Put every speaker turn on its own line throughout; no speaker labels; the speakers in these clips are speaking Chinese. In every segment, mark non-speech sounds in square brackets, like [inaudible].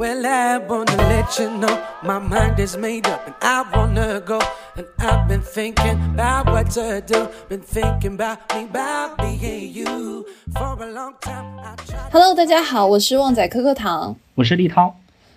Well, I wanna let you know my mind is made up and I wanna go. And I've been thinking about what to do. Been thinking about me, about being you. For a long time, I tried. Hello，大家好，我是旺仔可可糖，
我是立涛，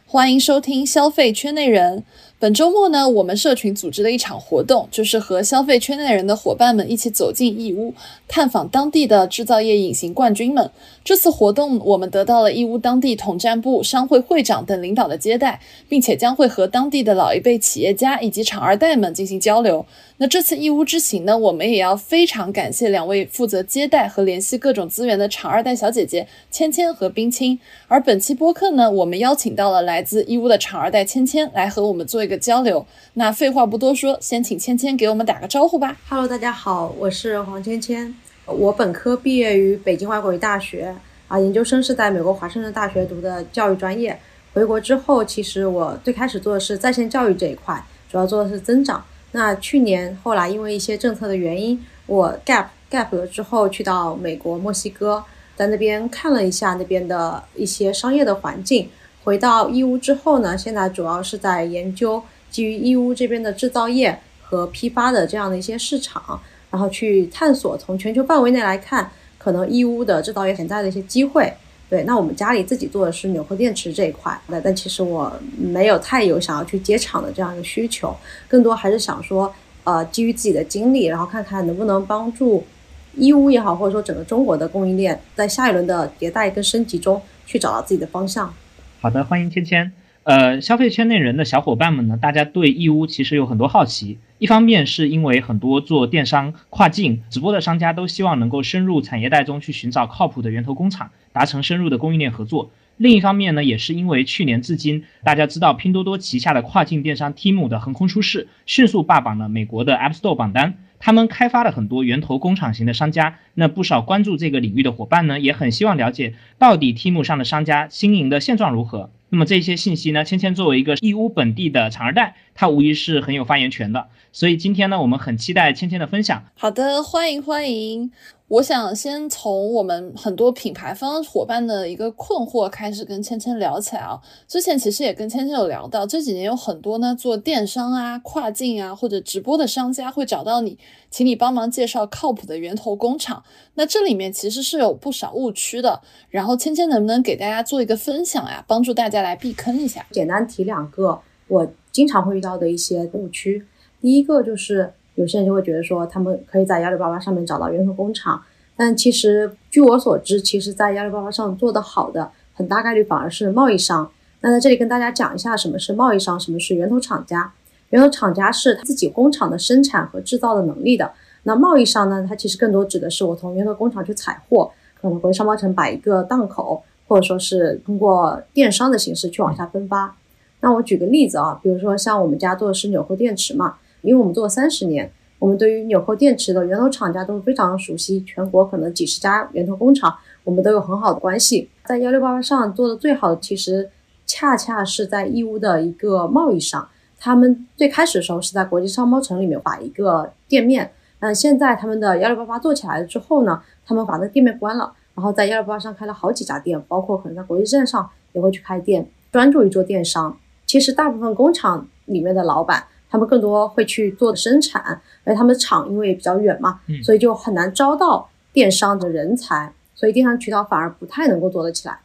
欢迎收听消费圈内人。本周末呢，我们社群组织了一场活动，就是和消费圈内人的伙伴们一起走进义乌，探访当地的制造业隐形冠军们。这次活动，我们得到了义乌当地统战部商会会长等领导的接待，并且将会和当地的老一辈企业家以及厂二代们进行交流。那这次义乌之行呢，我们也要非常感谢两位负责接待和联系各种资源的厂二代小姐姐芊芊和冰清。而本期播客呢，我们邀请到了来自义乌的厂二代芊芊来和我们做一个。交流，那废话不多说，先请芊芊给我们打个招呼吧。
Hello，大家好，我是黄芊芊，我本科毕业于北京外国语大学，啊，研究生是在美国华盛顿大学读的教育专业。回国之后，其实我最开始做的是在线教育这一块，主要做的是增长。那去年后来因为一些政策的原因，我 gap gap 了之后，去到美国墨西哥，在那边看了一下那边的一些商业的环境。回到义乌之后呢，现在主要是在研究基于义乌这边的制造业和批发的这样的一些市场，然后去探索从全球范围内来看，可能义乌的制造业潜在的一些机会。对，那我们家里自己做的是纽扣电池这一块，那但其实我没有太有想要去接厂的这样一个需求，更多还是想说，呃，基于自己的经历，然后看看能不能帮助义乌也好，或者说整个中国的供应链在下一轮的迭代跟升级中去找到自己的方向。
好的，欢迎芊芊。呃，消费圈内人的小伙伴们呢，大家对义乌其实有很多好奇。一方面是因为很多做电商、跨境直播的商家都希望能够深入产业带中去寻找靠谱的源头工厂，达成深入的供应链合作。另一方面呢，也是因为去年至今，大家知道拼多多旗下的跨境电商 Temu 的横空出世，迅速霸榜了美国的 App Store 榜单。他们开发了很多源头工厂型的商家，那不少关注这个领域的伙伴呢，也很希望了解到底 Temu 上的商家经营的现状如何。那么这些信息呢，芊芊作为一个义乌本地的厂二代，她无疑是很有发言权的。所以今天呢，我们很期待芊芊的分享。
好的，欢迎欢迎。我想先从我们很多品牌方伙伴的一个困惑开始跟芊芊聊起来啊。之前其实也跟芊芊有聊到，这几年有很多呢做电商啊、跨境啊或者直播的商家会找到你，请你帮忙介绍靠谱的源头工厂。那这里面其实是有不少误区的。然后芊芊能不能给大家做一个分享呀，帮助大家来避坑一下？
简单提两个我经常会遇到的一些误区。第一个就是。有些人就会觉得说，他们可以在幺六八八上面找到源头工厂，但其实据我所知，其实，在幺六八八上做得好的，很大概率反而是贸易商。那在这里跟大家讲一下，什么是贸易商，什么是源头厂家。源头厂家是自己工厂的生产和制造的能力的。那贸易商呢，它其实更多指的是我从源头工厂去采货，可能回商贸城摆一个档口，或者说是通过电商的形式去往下分发。那我举个例子啊，比如说像我们家做的是纽扣电池嘛。因为我们做了三十年，我们对于纽扣电池的源头厂家都非常熟悉，全国可能几十家源头工厂，我们都有很好的关系。在幺六八八上做的最好的，其实恰恰是在义乌的一个贸易商，他们最开始的时候是在国际商贸城里面把一个店面，那现在他们的幺六八八做起来了之后呢，他们把那店面关了，然后在幺六八八上开了好几家店，包括可能在国际站上也会去开店，专注于做电商。其实大部分工厂里面的老板。他们更多会去做生产，而他们的厂因为比较远嘛，所以就很难招到电商的人才，所以电商渠道反而不太能够做得起来。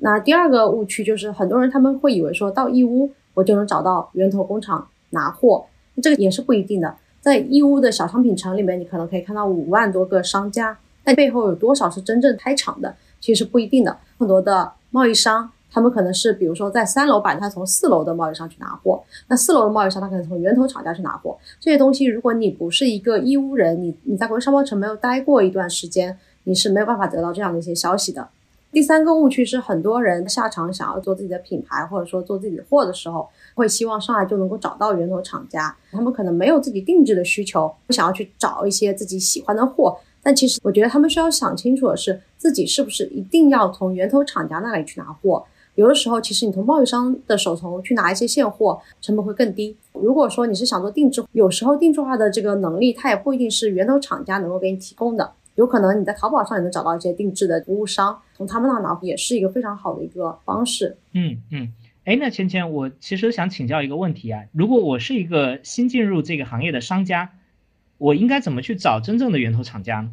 那第二个误区就是很多人他们会以为说到义乌我就能找到源头工厂拿货，这个也是不一定的。在义乌的小商品城里面，你可能可以看到五万多个商家，但背后有多少是真正开厂的，其实不一定的。很多的贸易商。他们可能是比如说在三楼板，他从四楼的贸易商去拿货，那四楼的贸易商他可能从源头厂家去拿货。这些东西，如果你不是一个义乌人，你你在国际商贸城没有待过一段时间，你是没有办法得到这样的一些消息的。第三个误区是，很多人下场想要做自己的品牌，或者说做自己的货的时候，会希望上来就能够找到源头厂家。他们可能没有自己定制的需求，不想要去找一些自己喜欢的货。但其实，我觉得他们需要想清楚的是，自己是不是一定要从源头厂家那里去拿货。有的时候，其实你从贸易商的手头去拿一些现货，成本会更低。如果说你是想做定制，有时候定制化的这个能力，它也不一定是源头厂家能够给你提供的。有可能你在淘宝上也能找到一些定制的服务商，从他们那拿也是一个非常好的一个方式。
嗯嗯，哎，那芊芊，我其实想请教一个问题啊，如果我是一个新进入这个行业的商家，我应该怎么去找真正的源头厂家呢？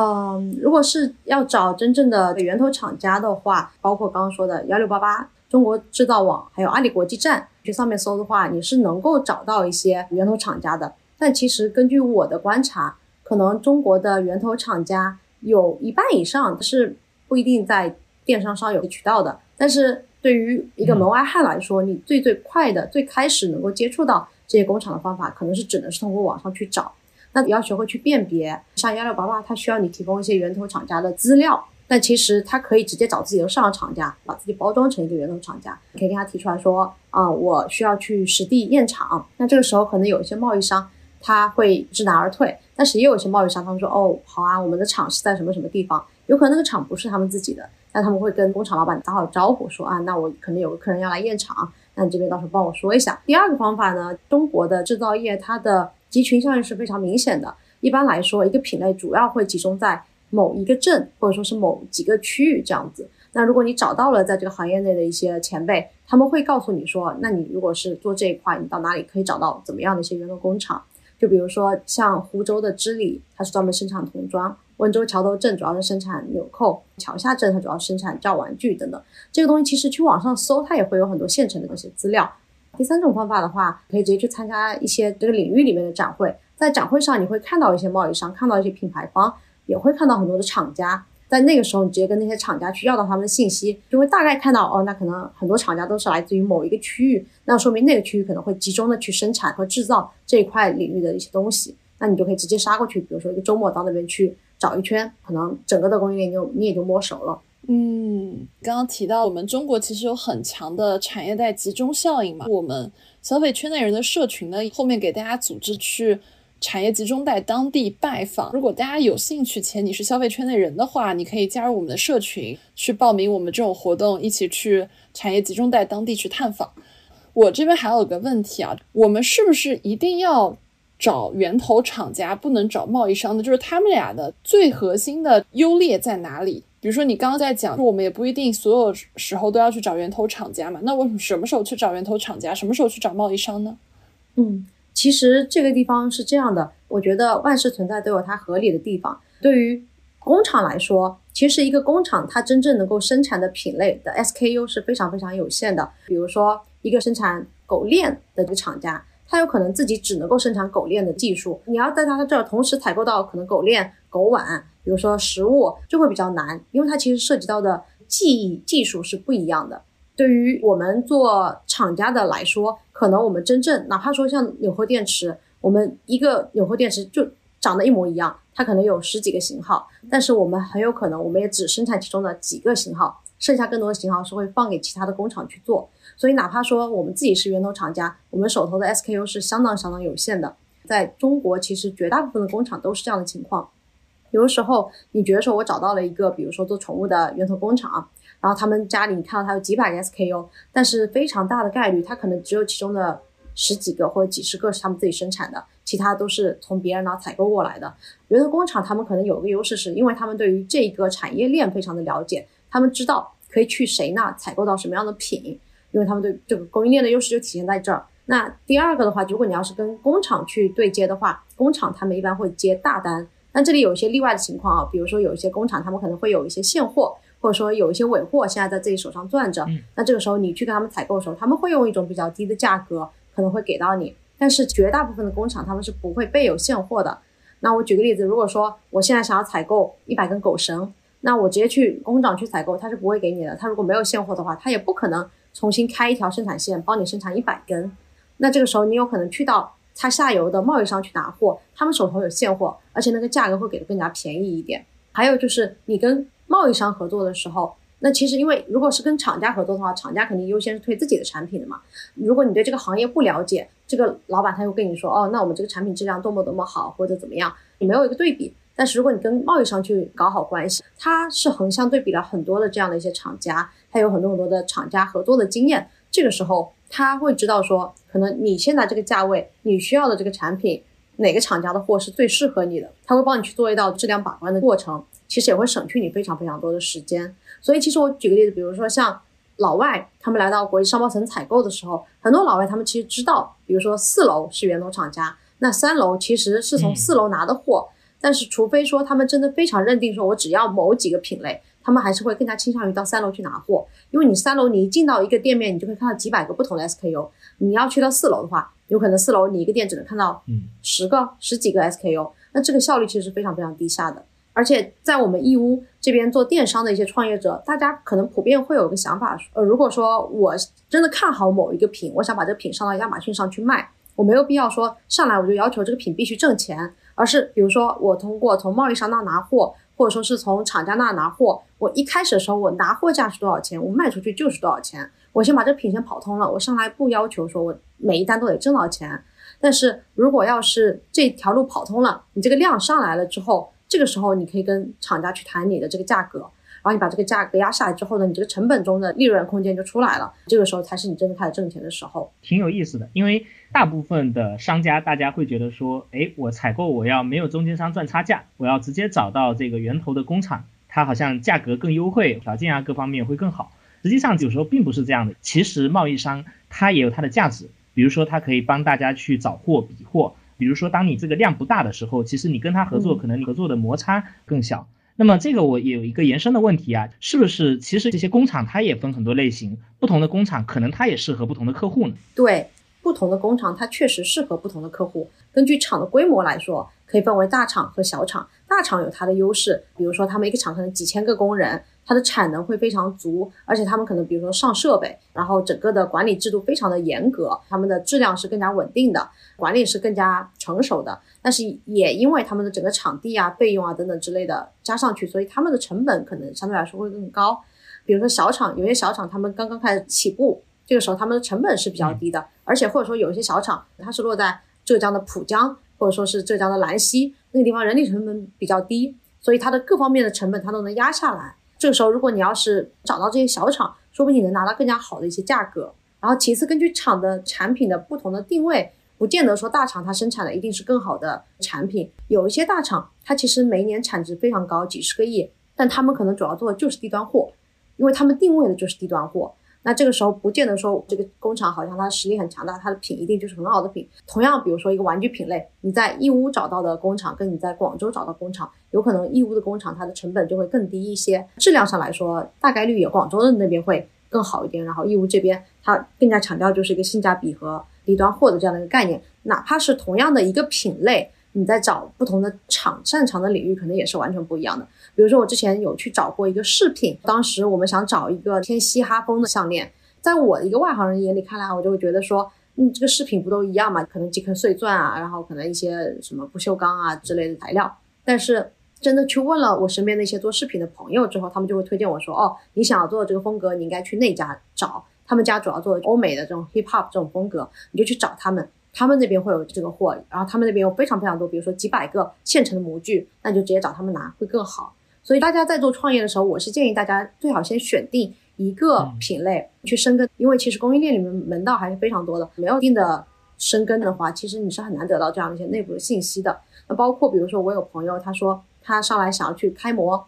嗯，如果是要找真正的源头厂家的话，包括刚刚说的幺六八八、中国制造网，还有阿里国际站，去上面搜的话，你是能够找到一些源头厂家的。但其实根据我的观察，可能中国的源头厂家有一半以上是不一定在电商上有渠道的。但是对于一个门外汉来说，你最最快的、最开始能够接触到这些工厂的方法，可能是只能是通过网上去找。那你要学会去辨别，像幺六八八，它需要你提供一些源头厂家的资料，但其实它可以直接找自己的上游厂家，把自己包装成一个源头厂家。可以跟他提出来说，啊，我需要去实地验厂。那这个时候可能有一些贸易商。他会知难而退，但是也有一些贸易商，他们说哦，好啊，我们的厂是在什么什么地方，有可能那个厂不是他们自己的，但他们会跟工厂老板打好招呼，说啊，那我可能有个客人要来验厂，那你这边到时候帮我说一下。第二个方法呢，中国的制造业它的集群效应是非常明显的，一般来说，一个品类主要会集中在某一个镇或者说是某几个区域这样子。那如果你找到了在这个行业内的一些前辈，他们会告诉你说，那你如果是做这一块，你到哪里可以找到怎么样的一些源头工厂。就比如说像湖州的织里，它是专门生产童装；温州桥头镇主要是生产纽扣；桥下镇它主要生产教玩具等等。这个东西其实去网上搜，它也会有很多现成的那些资料。第三种方法的话，可以直接去参加一些这个领域里面的展会，在展会上你会看到一些贸易商，看到一些品牌方，也会看到很多的厂家。在那个时候，你直接跟那些厂家去要到他们的信息，就会大概看到哦，那可能很多厂家都是来自于某一个区域，那说明那个区域可能会集中的去生产和制造这一块领域的一些东西，那你就可以直接杀过去，比如说一个周末到那边去找一圈，可能整个的供应链就你也就摸熟了。
嗯，刚刚提到我们中国其实有很强的产业带集中效应嘛，我们消费圈内人的社群呢，后面给大家组织去。产业集中带当地拜访，如果大家有兴趣且你是消费圈内人的话，你可以加入我们的社群，去报名我们这种活动，一起去产业集中带当地去探访。我这边还有个问题啊，我们是不是一定要找源头厂家，不能找贸易商呢？就是他们俩的最核心的优劣在哪里？比如说你刚刚在讲，我们也不一定所有时候都要去找源头厂家嘛，那我什么时候去找源头厂家，什么时候去找贸易商呢？
嗯。其实这个地方是这样的，我觉得万事存在都有它合理的地方。对于工厂来说，其实一个工厂它真正能够生产的品类的 SKU 是非常非常有限的。比如说一个生产狗链的这个厂家，它有可能自己只能够生产狗链的技术，你要在它这儿同时采购到可能狗链、狗碗，比如说食物，就会比较难，因为它其实涉及到的技艺技术是不一样的。对于我们做厂家的来说，可能我们真正哪怕说像纽扣电池，我们一个纽扣电池就长得一模一样，它可能有十几个型号，但是我们很有可能我们也只生产其中的几个型号，剩下更多的型号是会放给其他的工厂去做。所以哪怕说我们自己是源头厂家，我们手头的 SKU 是相当相当有限的。在中国，其实绝大部分的工厂都是这样的情况。有的时候你觉得说我找到了一个，比如说做宠物的源头工厂。然后他们家里你看到他有几百个 SKU，但是非常大的概率，他可能只有其中的十几个或者几十个是他们自己生产的，其他都是从别人那采购过来的。源头工厂他们可能有个优势，是因为他们对于这个产业链非常的了解，他们知道可以去谁那采购到什么样的品，因为他们对这个供应链的优势就体现在这儿。那第二个的话，如果你要是跟工厂去对接的话，工厂他们一般会接大单，但这里有一些例外的情况啊，比如说有一些工厂他们可能会有一些现货。或者说有一些尾货现在在自己手上攥着，那这个时候你去跟他们采购的时候，他们会用一种比较低的价格，可能会给到你。但是绝大部分的工厂他们是不会备有现货的。那我举个例子，如果说我现在想要采购一百根狗绳，那我直接去工厂去采购，他是不会给你的。他如果没有现货的话，他也不可能重新开一条生产线帮你生产一百根。那这个时候你有可能去到他下游的贸易商去拿货，他们手头有现货，而且那个价格会给的更加便宜一点。还有就是你跟贸易商合作的时候，那其实因为如果是跟厂家合作的话，厂家肯定优先是推自己的产品的嘛。如果你对这个行业不了解，这个老板他又跟你说，哦，那我们这个产品质量多么多么好，或者怎么样，你没有一个对比。但是如果你跟贸易商去搞好关系，他是横向对比了很多的这样的一些厂家，他有很多很多的厂家合作的经验。这个时候他会知道说，可能你现在这个价位，你需要的这个产品，哪个厂家的货是最适合你的，他会帮你去做一道质量把关的过程，其实也会省去你非常非常多的时间。所以其实我举个例子，比如说像老外他们来到国际商贸城采购的时候，很多老外他们其实知道，比如说四楼是源头厂家，那三楼其实是从四楼拿的货。但是，除非说他们真的非常认定说，我只要某几个品类，他们还是会更加倾向于到三楼去拿货。因为你三楼你一进到一个店面，你就会看到几百个不同的 SKU。你要去到四楼的话，有可能四楼你一个店只能看到十个、十几个 SKU，那这个效率其实是非常非常低下的。而且在我们义乌这边做电商的一些创业者，大家可能普遍会有一个想法，呃，如果说我真的看好某一个品，我想把这个品上到亚马逊上去卖，我没有必要说上来我就要求这个品必须挣钱。而是比如说，我通过从贸易商那拿货，或者说是从厂家那拿货，我一开始的时候我拿货价是多少钱，我卖出去就是多少钱。我先把这品先跑通了，我上来不要求说我每一单都得挣到钱。但是如果要是这条路跑通了，你这个量上来了之后，这个时候你可以跟厂家去谈你的这个价格。然后你把这个价格压下来之后呢，你这个成本中的利润空间就出来了。这个时候才是你真正开始挣钱的时候。
挺有意思的，因为大部分的商家大家会觉得说，哎，我采购我要没有中间商赚差价，我要直接找到这个源头的工厂，它好像价格更优惠，条件啊各方面会更好。实际上有时候并不是这样的。其实贸易商它也有它的价值，比如说它可以帮大家去找货比货，比如说当你这个量不大的时候，其实你跟他合作，可能你合作的摩擦更小。那么这个我也有一个延伸的问题啊，是不是其实这些工厂它也分很多类型，不同的工厂可能它也适合不同的客户呢？
对，不同的工厂它确实适合不同的客户。根据厂的规模来说，可以分为大厂和小厂。大厂有它的优势，比如说他们一个厂可能几千个工人。它的产能会非常足，而且他们可能比如说上设备，然后整个的管理制度非常的严格，他们的质量是更加稳定的，管理是更加成熟的。但是也因为他们的整个场地啊、费用啊等等之类的加上去，所以他们的成本可能相对来说会更高。比如说小厂，有些小厂他们刚刚开始起步，这个时候他们的成本是比较低的，而且或者说有一些小厂它是落在浙江的浦江，或者说是浙江的兰溪那个地方，人力成本比较低，所以它的各方面的成本它都能压下来。这个时候，如果你要是找到这些小厂，说不定你能拿到更加好的一些价格。然后，其次，根据厂的产品的不同的定位，不见得说大厂它生产的一定是更好的产品。有一些大厂，它其实每年产值非常高，几十个亿，但他们可能主要做的就是低端货，因为他们定位的就是低端货。那这个时候不见得说这个工厂好像它实力很强大，它的品一定就是很好的品。同样，比如说一个玩具品类，你在义乌找到的工厂，跟你在广州找到工厂，有可能义乌的工厂它的成本就会更低一些，质量上来说大概率也广州的那边会更好一点。然后义乌这边它更加强调就是一个性价比和低端货的这样的一个概念，哪怕是同样的一个品类。你在找不同的厂擅长的领域，可能也是完全不一样的。比如说，我之前有去找过一个饰品，当时我们想找一个偏嘻哈风的项链，在我一个外行人眼里看来，我就会觉得说，嗯，这个饰品不都一样嘛？可能几颗碎钻啊，然后可能一些什么不锈钢啊之类的材料。但是真的去问了我身边那些做饰品的朋友之后，他们就会推荐我说，哦，你想要做的这个风格，你应该去那家找，他们家主要做欧美的这种 hip hop 这种风格，你就去找他们。他们那边会有这个货，然后他们那边有非常非常多，比如说几百个现成的模具，那就直接找他们拿会更好。所以大家在做创业的时候，我是建议大家最好先选定一个品类去深耕，因为其实供应链里面门道还是非常多的。没有一定的深耕的话，其实你是很难得到这样一些内部的信息的。那包括比如说我有朋友，他说他上来想要去开模。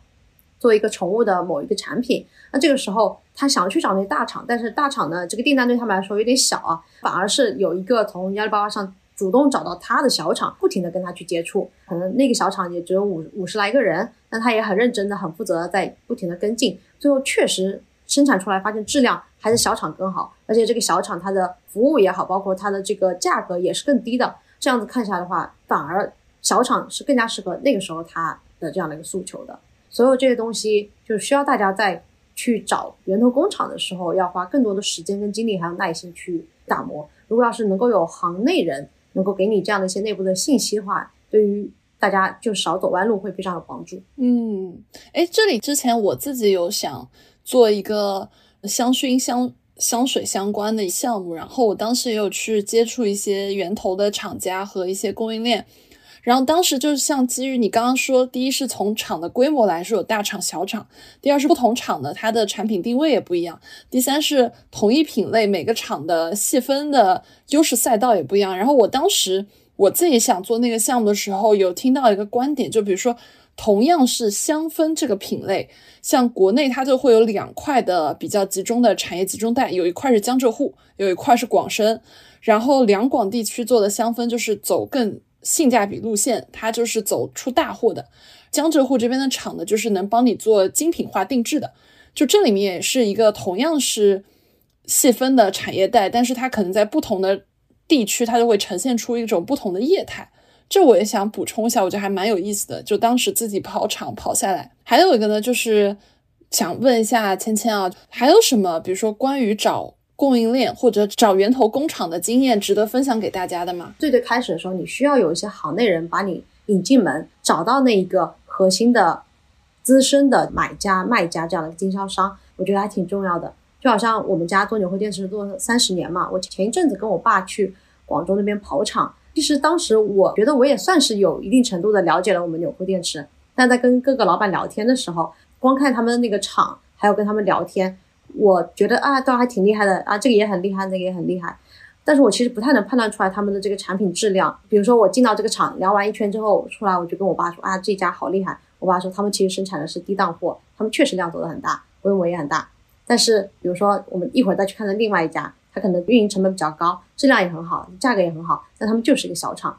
做一个宠物的某一个产品，那这个时候他想要去找那些大厂，但是大厂呢，这个订单对他们来说有点小啊，反而是有一个从幺六八八上主动找到他的小厂，不停的跟他去接触，可能那个小厂也只有五五十来个人，但他也很认真的、很负责的在不停的跟进，最后确实生产出来，发现质量还是小厂更好，而且这个小厂它的服务也好，包括它的这个价格也是更低的，这样子看下来的话，反而小厂是更加适合那个时候他的这样的一个诉求的。所有这些东西就需要大家在去找源头工厂的时候，要花更多的时间跟精力还有耐心去打磨。如果要是能够有行内人能够给你这样的一些内部的信息的话，对于大家就少走弯路会非常有帮助。
嗯，哎，这里之前我自己有想做一个香薰香香水相关的项目，然后我当时也有去接触一些源头的厂家和一些供应链。然后当时就是像基于你刚刚说，第一是从厂的规模来说有大厂小厂，第二是不同厂的它的产品定位也不一样，第三是同一品类每个厂的细分的优势赛道也不一样。然后我当时我自己想做那个项目的时候，有听到一个观点，就比如说同样是香氛这个品类，像国内它就会有两块的比较集中的产业集中带，有一块是江浙沪，有一块是广深，然后两广地区做的香氛就是走更。性价比路线，它就是走出大货的。江浙沪这边的厂呢，就是能帮你做精品化定制的。就这里面也是一个同样是细分的产业带，但是它可能在不同的地区，它就会呈现出一种不同的业态。这我也想补充一下，我觉得还蛮有意思的。就当时自己跑厂跑下来，还有一个呢，就是想问一下芊芊啊，还有什么，比如说关于找。供应链或者找源头工厂的经验值得分享给大家的吗？
最最开始的时候，你需要有一些行内人把你引进门，找到那一个核心的资深的买家、卖家这样的经销商，我觉得还挺重要的。就好像我们家做纽扣电池做了三十年嘛，我前一阵子跟我爸去广州那边跑厂，其实当时我觉得我也算是有一定程度的了解了我们纽扣电池，但在跟各个老板聊天的时候，光看他们那个厂，还有跟他们聊天。我觉得啊，都还挺厉害的啊，这个也很厉害，那个也很厉害，但是我其实不太能判断出来他们的这个产品质量。比如说我进到这个厂聊完一圈之后出来，我就跟我爸说啊，这家好厉害。我爸说他们其实生产的是低档货，他们确实量做的很大，规模也很大。但是比如说我们一会儿再去看的另外一家，它可能运营成本比较高，质量也很好，价格也很好，但他们就是一个小厂。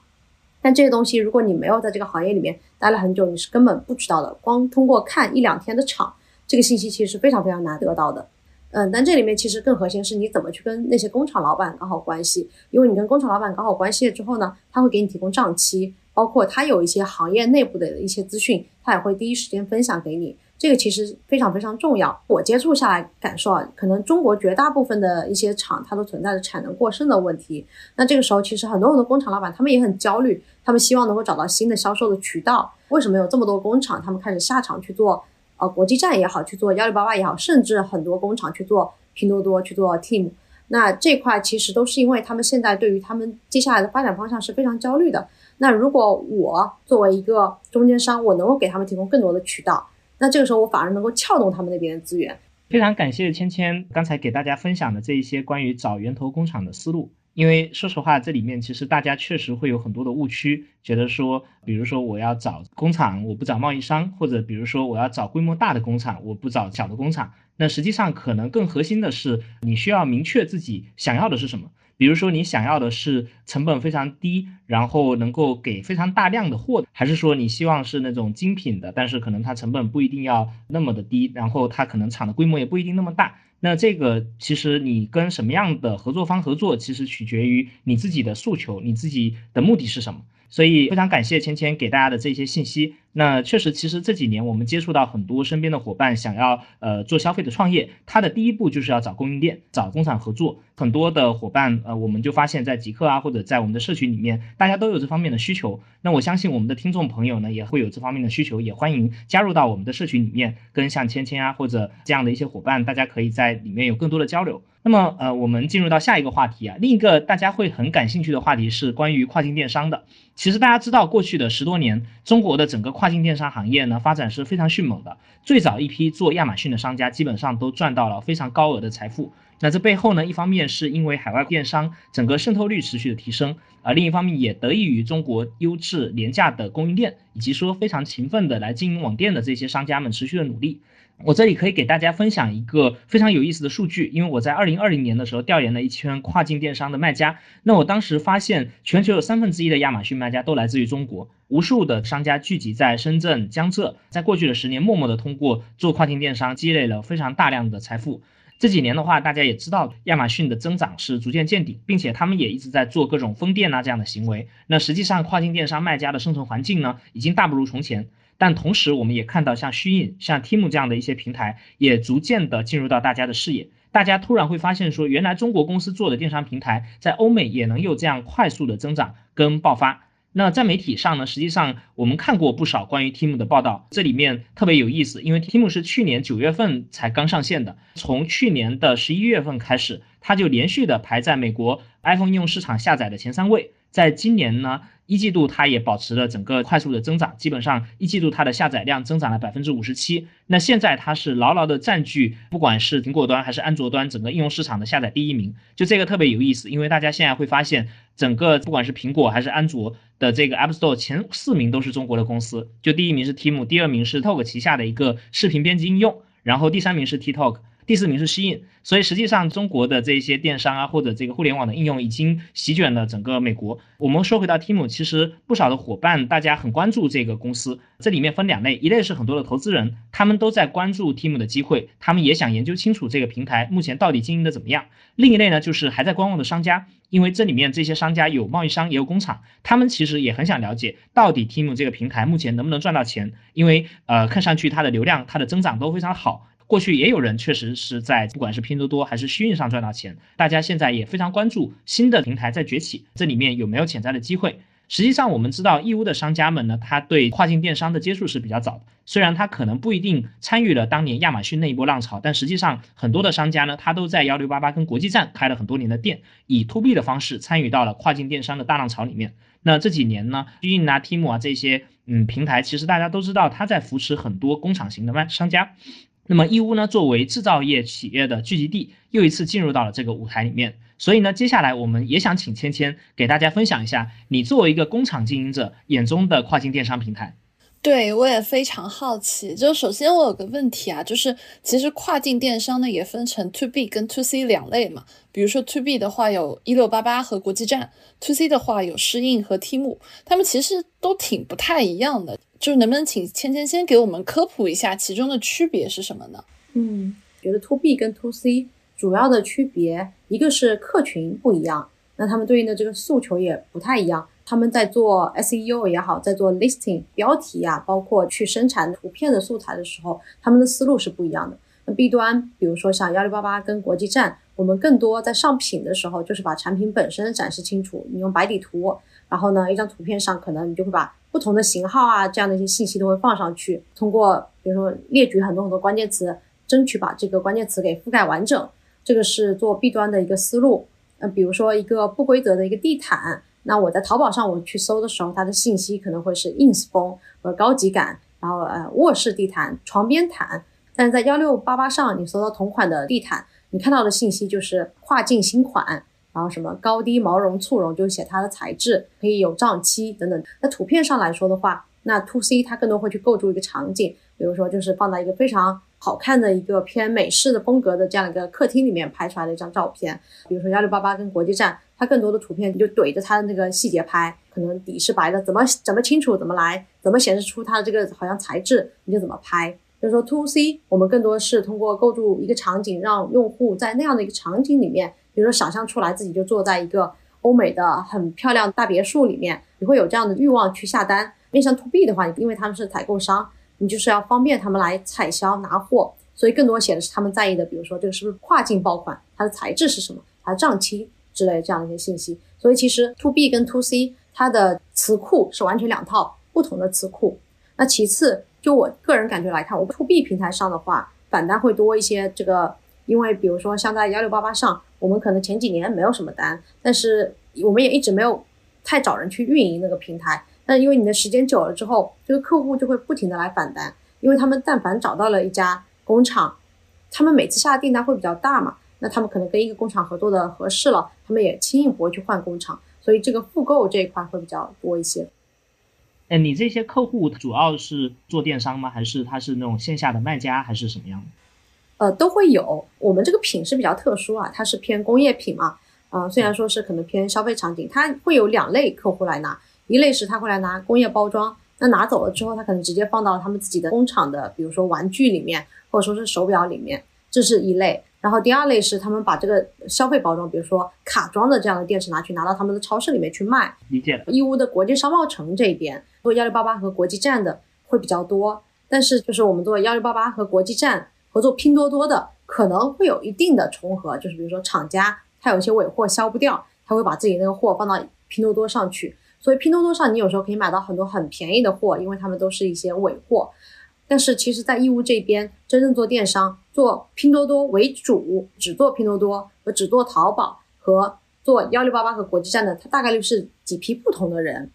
但这些东西如果你没有在这个行业里面待了很久，你是根本不知道的。光通过看一两天的厂，这个信息其实是非常非常难得到的。嗯，但这里面其实更核心是你怎么去跟那些工厂老板搞好关系，因为你跟工厂老板搞好关系了之后呢，他会给你提供账期，包括他有一些行业内部的一些资讯，他也会第一时间分享给你。这个其实非常非常重要。我接触下来感受啊，可能中国绝大部分的一些厂，它都存在着产能过剩的问题。那这个时候，其实很多很多工厂老板他们也很焦虑，他们希望能够找到新的销售的渠道。为什么有这么多工厂，他们开始下场去做？呃，国际站也好，去做幺六八八也好，甚至很多工厂去做拼多多，去做 Team，那这块其实都是因为他们现在对于他们接下来的发展方向是非常焦虑的。那如果我作为一个中间商，我能够给他们提供更多的渠道，那这个时候我反而能够撬动他们那边的资源。
非常感谢芊芊刚才给大家分享的这一些关于找源头工厂的思路。因为说实话，这里面其实大家确实会有很多的误区，觉得说，比如说我要找工厂，我不找贸易商，或者比如说我要找规模大的工厂，我不找小的工厂。那实际上可能更核心的是，你需要明确自己想要的是什么。比如说你想要的是成本非常低，然后能够给非常大量的货，还是说你希望是那种精品的，但是可能它成本不一定要那么的低，然后它可能厂的规模也不一定那么大。那这个其实你跟什么样的合作方合作，其实取决于你自己的诉求，你自己的目的是什么。所以非常感谢芊芊给大家的这些信息。那确实，其实这几年我们接触到很多身边的伙伴想要呃做消费的创业，他的第一步就是要找供应链、找工厂合作。很多的伙伴呃，我们就发现，在极客啊或者在我们的社群里面，大家都有这方面的需求。那我相信我们的听众朋友呢也会有这方面的需求，也欢迎加入到我们的社群里面，跟像芊芊啊或者这样的一些伙伴，大家可以在里面有更多的交流。那么呃，我们进入到下一个话题啊，另一个大家会很感兴趣的话题是关于跨境电商的。其实大家知道，过去的十多年，中国的整个跨跨境电商行业呢发展是非常迅猛的。最早一批做亚马逊的商家，基本上都赚到了非常高额的财富。那这背后呢，一方面是因为海外电商整个渗透率持续的提升，而另一方面也得益于中国优质廉价的供应链，以及说非常勤奋的来经营网店的这些商家们持续的努力。我这里可以给大家分享一个非常有意思的数据，因为我在二零二零年的时候调研了一圈跨境电商的卖家，那我当时发现全球有三分之一的亚马逊卖家都来自于中国，无数的商家聚集在深圳、江浙，在过去的十年默默的通过做跨境电商积累了非常大量的财富。这几年的话，大家也知道亚马逊的增长是逐渐见顶，并且他们也一直在做各种封店啊这样的行为。那实际上跨境电商卖家的生存环境呢，已经大不如从前。但同时我们也看到像虚印、像 Team 这样的一些平台也逐渐的进入到大家的视野。大家突然会发现说，原来中国公司做的电商平台在欧美也能有这样快速的增长跟爆发。那在媒体上呢，实际上我们看过不少关于 Team 的报道，这里面特别有意思，因为 Team 是去年九月份才刚上线的，从去年的十一月份开始，它就连续的排在美国 iPhone 应用市场下载的前三位，在今年呢。一季度它也保持了整个快速的增长，基本上一季度它的下载量增长了百分之五十七。那现在它是牢牢的占据，不管是苹果端还是安卓端整个应用市场的下载第一名。就这个特别有意思，因为大家现在会发现，整个不管是苹果还是安卓的这个 App Store 前四名都是中国的公司，就第一名是 Team，第二名是 Talk 旗下的一个视频编辑应用，然后第三名是 TikTok。第四名是吸印，所以实际上中国的这些电商啊，或者这个互联网的应用已经席卷了整个美国。我们说回到 Team，其实不少的伙伴大家很关注这个公司，这里面分两类，一类是很多的投资人，他们都在关注 Team 的机会，他们也想研究清楚这个平台目前到底经营的怎么样。另一类呢，就是还在观望的商家，因为这里面这些商家有贸易商也有工厂，他们其实也很想了解到底 Team 这个平台目前能不能赚到钱，因为呃看上去它的流量、它的增长都非常好。过去也有人确实是在不管是拼多多还是虚运上赚到钱，大家现在也非常关注新的平台在崛起，这里面有没有潜在的机会？实际上我们知道义乌的商家们呢，他对跨境电商的接触是比较早的，虽然他可能不一定参与了当年亚马逊那一波浪潮，但实际上很多的商家呢，他都在幺六八八跟国际站开了很多年的店，以 to B 的方式参与到了跨境电商的大浪潮里面。那这几年呢，虚印啊、Team 啊这些嗯平台，其实大家都知道他在扶持很多工厂型的卖商家。那么义乌呢，作为制造业企业的聚集地，又一次进入到了这个舞台里面。所以呢，接下来我们也想请芊芊给大家分享一下，你作为一个工厂经营者眼中的跨境电商平台。
对，我也非常好奇。就首先我有个问题啊，就是其实跨境电商呢也分成 to B 跟 to C 两类嘛。比如说 to B 的话有一六八八和国际站，to C 的话有适应和 Temu，他们其实都挺不太一样的。就是能不能请芊芊先给我们科普一下其中的区别是什么呢？
嗯，觉得 to B 跟 to C 主要的区别，一个是客群不一样，那他们对应的这个诉求也不太一样。他们在做 SEO 也好，在做 listing 标题呀，包括去生产图片的素材的时候，他们的思路是不一样的。那 B 端，比如说像幺六八八跟国际站，我们更多在上品的时候，就是把产品本身展示清楚，你用白底图，然后呢，一张图片上可能你就会把。不同的型号啊，这样的一些信息都会放上去。通过比如说列举很多很多关键词，争取把这个关键词给覆盖完整。这个是做 B 端的一个思路。嗯，比如说一个不规则的一个地毯，那我在淘宝上我去搜的时候，它的信息可能会是 ins 风和高级感，然后呃卧室地毯、床边毯。但是在幺六八八上，你搜到同款的地毯，你看到的信息就是跨境新款。然后什么高低毛绒、簇绒，就写它的材质可以有胀期等等。那图片上来说的话，那 to C 它更多会去构筑一个场景，比如说就是放在一个非常好看的一个偏美式的风格的这样一个客厅里面拍出来的一张照片。比如说幺六八八跟国际站，它更多的图片就怼着它的那个细节拍，可能底是白的，怎么怎么清楚怎么来，怎么显示出它的这个好像材质，你就怎么拍。就是说 to C 我们更多是通过构筑一个场景，让用户在那样的一个场景里面。比如说，想象出来自己就坐在一个欧美的很漂亮大别墅里面，你会有这样的欲望去下单。面向 to B 的话，因为他们是采购商，你就是要方便他们来采销拿货，所以更多写的是他们在意的，比如说这个是不是跨境爆款，它的材质是什么，它的账期之类这样一些信息。所以其实 to B 跟 to C 它的词库是完全两套不同的词库。那其次，就我个人感觉来看，我 to B 平台上的话，反单会多一些。这个因为比如说像在幺六八八上。我们可能前几年没有什么单，但是我们也一直没有太找人去运营那个平台。但因为你的时间久了之后，这个客户就会不停的来返单，因为他们但凡找到了一家工厂，他们每次下的订单会比较大嘛，那他们可能跟一个工厂合作的合适了，他们也轻易不会去换工厂，所以这个复购这一块会比较多一些。
哎，你这些客户主要是做电商吗？还是他是那种线下的卖家，还是什么样的？
呃，都会有。我们这个品是比较特殊啊，它是偏工业品嘛。啊，虽然说是可能偏消费场景，它会有两类客户来拿。一类是他会来拿工业包装，那拿走了之后，他可能直接放到他们自己的工厂的，比如说玩具里面，或者说是手表里面，这是一类。然后第二类是他们把这个消费包装，比如说卡装的这样的电池拿去拿到他们的超市里面去卖。
理解了。
义乌的国际商贸城这边，做幺六八八和国际站的。会比较多。但是就是我们做幺六八八和国际站合作拼多多的，可能会有一定的重合，就是比如说厂家他有一些尾货销不掉，他会把自己那个货放到拼多多上去。所以拼多多上你有时候可以买到很多很便宜的货，因为他们都是一些尾货。但是其实，在义乌这边，真正做电商，做拼多多为主，只做拼多多和只做淘宝和做幺六八八和国际站的，它大概率是几批不同的人，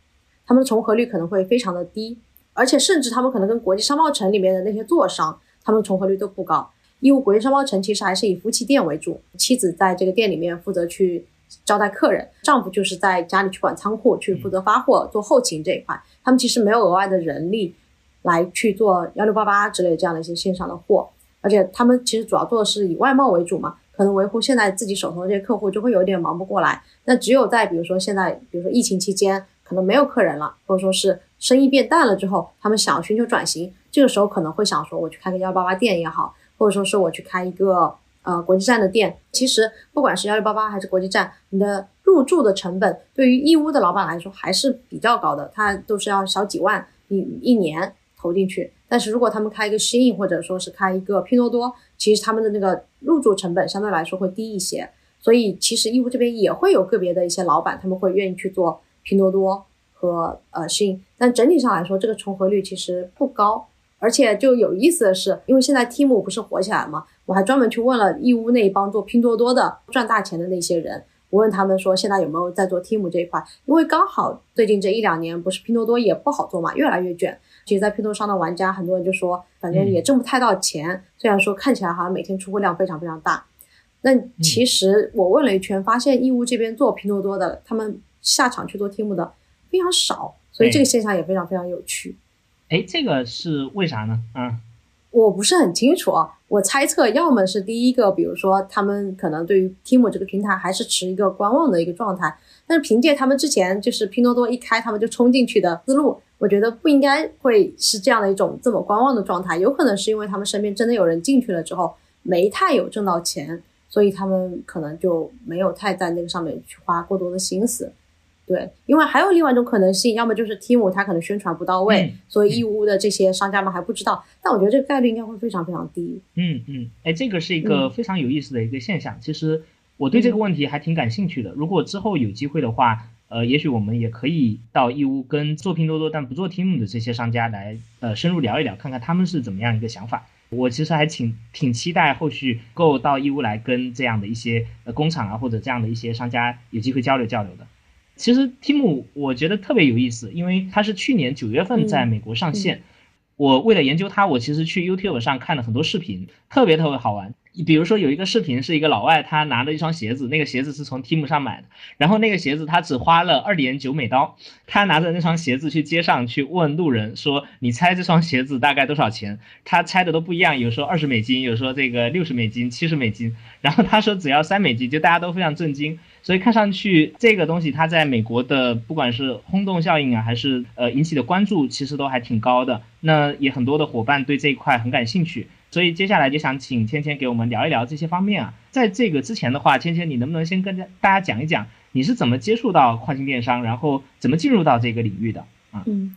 他们的重合率可能会非常的低，而且甚至他们可能跟国际商贸城里面的那些做商，他们重合率都不高。义乌国际商贸城其实还是以夫妻店为主，妻子在这个店里面负责去。招待客人，丈夫就是在家里去管仓库，去负责发货、做后勤这一块。他们其实没有额外的人力来去做幺六八八之类这样的一些线上的货，而且他们其实主要做的是以外贸为主嘛，可能维护现在自己手头的这些客户就会有点忙不过来。那只有在比如说现在，比如说疫情期间，可能没有客人了，或者说是生意变淡了之后，他们想要寻求转型，这个时候可能会想说，我去开个幺八八店也好，或者说是我去开一个。呃，国际站的店，其实不管是幺六八八还是国际站，你的入驻的成本对于义乌的老板来说还是比较高的，他都是要小几万一一年投进去。但是如果他们开一个新印或者说是开一个拼多多，其实他们的那个入驻成本相对来说会低一些。所以其实义乌这边也会有个别的一些老板，他们会愿意去做拼多多和呃新印，但整体上来说，这个重合率其实不高。而且就有意思的是，因为现在 Team 不是火起来了吗？我还专门去问了义乌那一帮做拼多多的赚大钱的那些人，我问他们说现在有没有在做 Team 这一块？因为刚好最近这一两年不是拼多多也不好做嘛，越来越卷。其实，在拼多多上的玩家，很多人就说，反正也挣不太到钱。虽然说看起来好像每天出货量非常非常大，那其实我问了一圈，发现义乌这边做拼多多的，他们下场去做 Team 的非常少，所以这个现象也非常非常有趣。
哎，这个是为啥呢？嗯，
我不是很清楚啊。我猜测，要么是第一个，比如说他们可能对于 Team 这个平台还是持一个观望的一个状态。但是凭借他们之前就是拼多多一开他们就冲进去的思路，我觉得不应该会是这样的一种这么观望的状态。有可能是因为他们身边真的有人进去了之后没太有挣到钱，所以他们可能就没有太在那个上面去花过多的心思。对，因为还有另外一种可能性，要么就是 Team 它可能宣传不到位，所以义乌的这些商家们还不知道。但我觉得这个概率应该会非常非常低。
嗯嗯，哎，这个是一个非常有意思的一个现象。其实我对这个问题还挺感兴趣的。如果之后有机会的话，呃，也许我们也可以到义乌跟做拼多多但不做 Team 的这些商家来呃深入聊一聊，看看他们是怎么样一个想法。我其实还挺挺期待后续够到义乌来跟这样的一些呃工厂啊或者这样的一些商家有机会交流交流的。其实 Tim 我觉得特别有意思，因为它是去年九月份在美国上线。我为了研究它，我其实去 YouTube 上看了很多视频，特别特别好玩。比如说有一个视频是一个老外，他拿了一双鞋子，那个鞋子是从 Team 上买的，然后那个鞋子他只花了二点九美刀，他拿着那双鞋子去街上去问路人说：“你猜这双鞋子大概多少钱？”他猜的都不一样，有说二十美金，有说这个六十美金、七十美金，然后他说只要三美金，就大家都非常震惊。所以看上去这个东西它在美国的不管是轰动效应啊，还是呃引起的关注，其实都还挺高的。那也很多的伙伴对这一块很感兴趣。所以接下来就想请芊芊给我们聊一聊这些方面啊。在这个之前的话，芊芊你能不能先跟大家讲一讲你是怎么接触到跨境电商，然后怎么进入到这个领域的啊？
嗯，